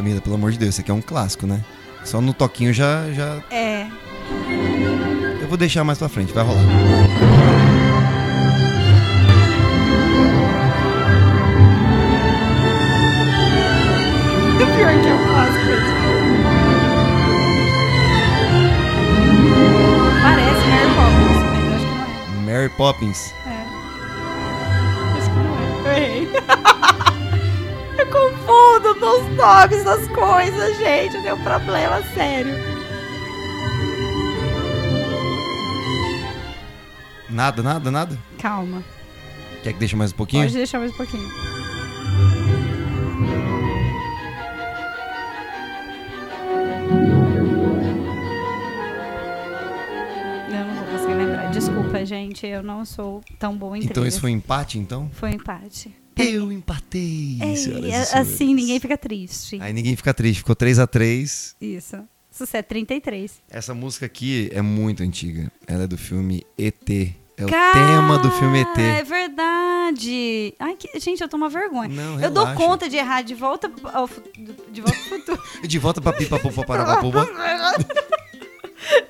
Speaker 1: Camila, pelo amor de Deus, isso aqui é um clássico, né? Só no toquinho já, já.
Speaker 2: É.
Speaker 1: Eu vou deixar mais pra frente, vai rolar.
Speaker 2: O pior que é um clássico mesmo. Parece Harry Potter, mas acho que não é.
Speaker 1: Mary Poppins.
Speaker 2: Eu confundo nos nomes das coisas, gente. Eu tenho um problema sério.
Speaker 1: Nada, nada, nada?
Speaker 2: Calma.
Speaker 1: Quer que deixe mais um pouquinho?
Speaker 2: Pode deixar mais um pouquinho. Eu não vou conseguir lembrar. Desculpa, gente. Eu não sou tão boa em
Speaker 1: Então
Speaker 2: trilhas.
Speaker 1: isso foi empate, então?
Speaker 2: Foi empate.
Speaker 1: Eu empatei,
Speaker 2: Ei,
Speaker 1: senhoras
Speaker 2: é-
Speaker 1: senhores.
Speaker 2: assim, ninguém fica triste.
Speaker 1: Aí ninguém fica triste, ficou 3x3.
Speaker 2: Isso. Isso é 33.
Speaker 1: Essa música aqui é muito antiga. Ela é do filme ET. É o tema do filme
Speaker 2: É
Speaker 1: ET.
Speaker 2: verdade. Ai, que- gente, eu tô uma vergonha.
Speaker 1: Não,
Speaker 2: eu dou conta de errar de volta ao de volta ao futuro.
Speaker 1: De volta pra pipa, pupa, parapapuba.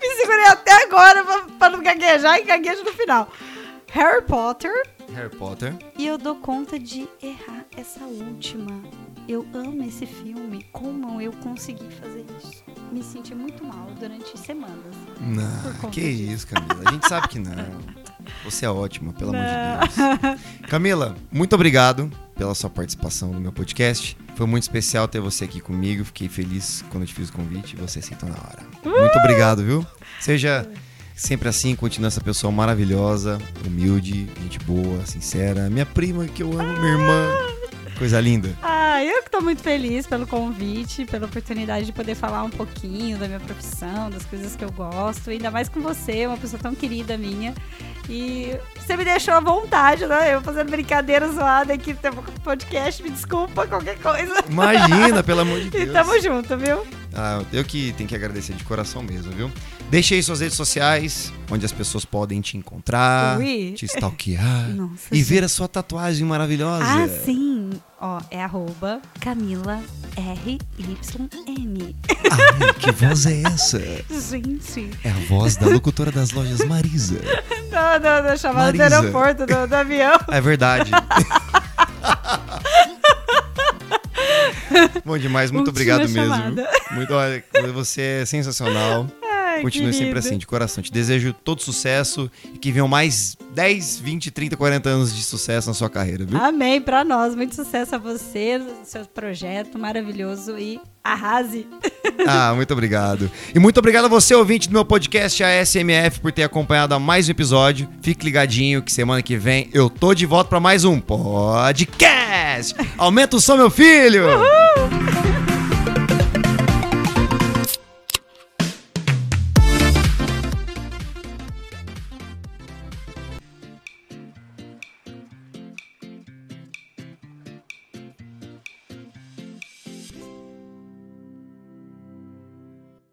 Speaker 2: Me segurei até agora pra, pra não gaguejar e gaguejo no final. Harry Potter.
Speaker 1: Harry Potter.
Speaker 2: E eu dou conta de errar essa última. Eu amo esse filme. Como eu consegui fazer isso? Me senti muito mal durante semanas.
Speaker 1: Não, que
Speaker 2: disso.
Speaker 1: isso, Camila. A gente sabe que não. Você é ótima, pelo amor de Deus. Camila, muito obrigado pela sua participação no meu podcast. Foi muito especial ter você aqui comigo. Fiquei feliz quando eu te fiz o convite e você aceitou na hora. Muito obrigado, viu? Seja sempre assim, continue essa pessoa maravilhosa, humilde, gente boa, sincera. Minha prima que eu amo, minha irmã. Coisa linda.
Speaker 2: Ah, eu que tô muito feliz pelo convite, pela oportunidade de poder falar um pouquinho da minha profissão, das coisas que eu gosto, ainda mais com você, uma pessoa tão querida minha. E você me deixou à vontade, né? Eu fazendo brincadeira zoada aqui no podcast, me desculpa, qualquer coisa.
Speaker 1: Imagina, pelo amor de
Speaker 2: E
Speaker 1: Deus.
Speaker 2: tamo junto, viu?
Speaker 1: Ah, eu que tenho que agradecer de coração mesmo, viu? Deixe aí suas redes sociais, onde as pessoas podem te encontrar,
Speaker 2: Ui.
Speaker 1: te stalkear
Speaker 2: Nossa,
Speaker 1: e
Speaker 2: gente.
Speaker 1: ver a sua tatuagem maravilhosa.
Speaker 2: Ah, sim. Ó, é arroba Camila RYM.
Speaker 1: Ai, que voz é essa?
Speaker 2: Gente.
Speaker 1: É a voz da locutora das lojas Marisa.
Speaker 2: Não, não, não, chamada do aeroporto, do, do avião.
Speaker 1: É verdade. Bom demais, muito obrigado mesmo. Muito, olha, você é sensacional.
Speaker 2: Ai,
Speaker 1: Continue sempre
Speaker 2: querido.
Speaker 1: assim, de coração. Te desejo todo sucesso e que venham mais 10, 20, 30, 40 anos de sucesso na sua carreira, viu?
Speaker 2: Amém pra nós. Muito sucesso a você, seu projeto maravilhoso e arrase.
Speaker 1: Ah, muito obrigado. E muito obrigado a você, ouvinte do meu podcast, a SMF, por ter acompanhado a mais um episódio. Fique ligadinho que semana que vem eu tô de volta pra mais um podcast. Aumenta o som, meu filho!
Speaker 2: Uhul!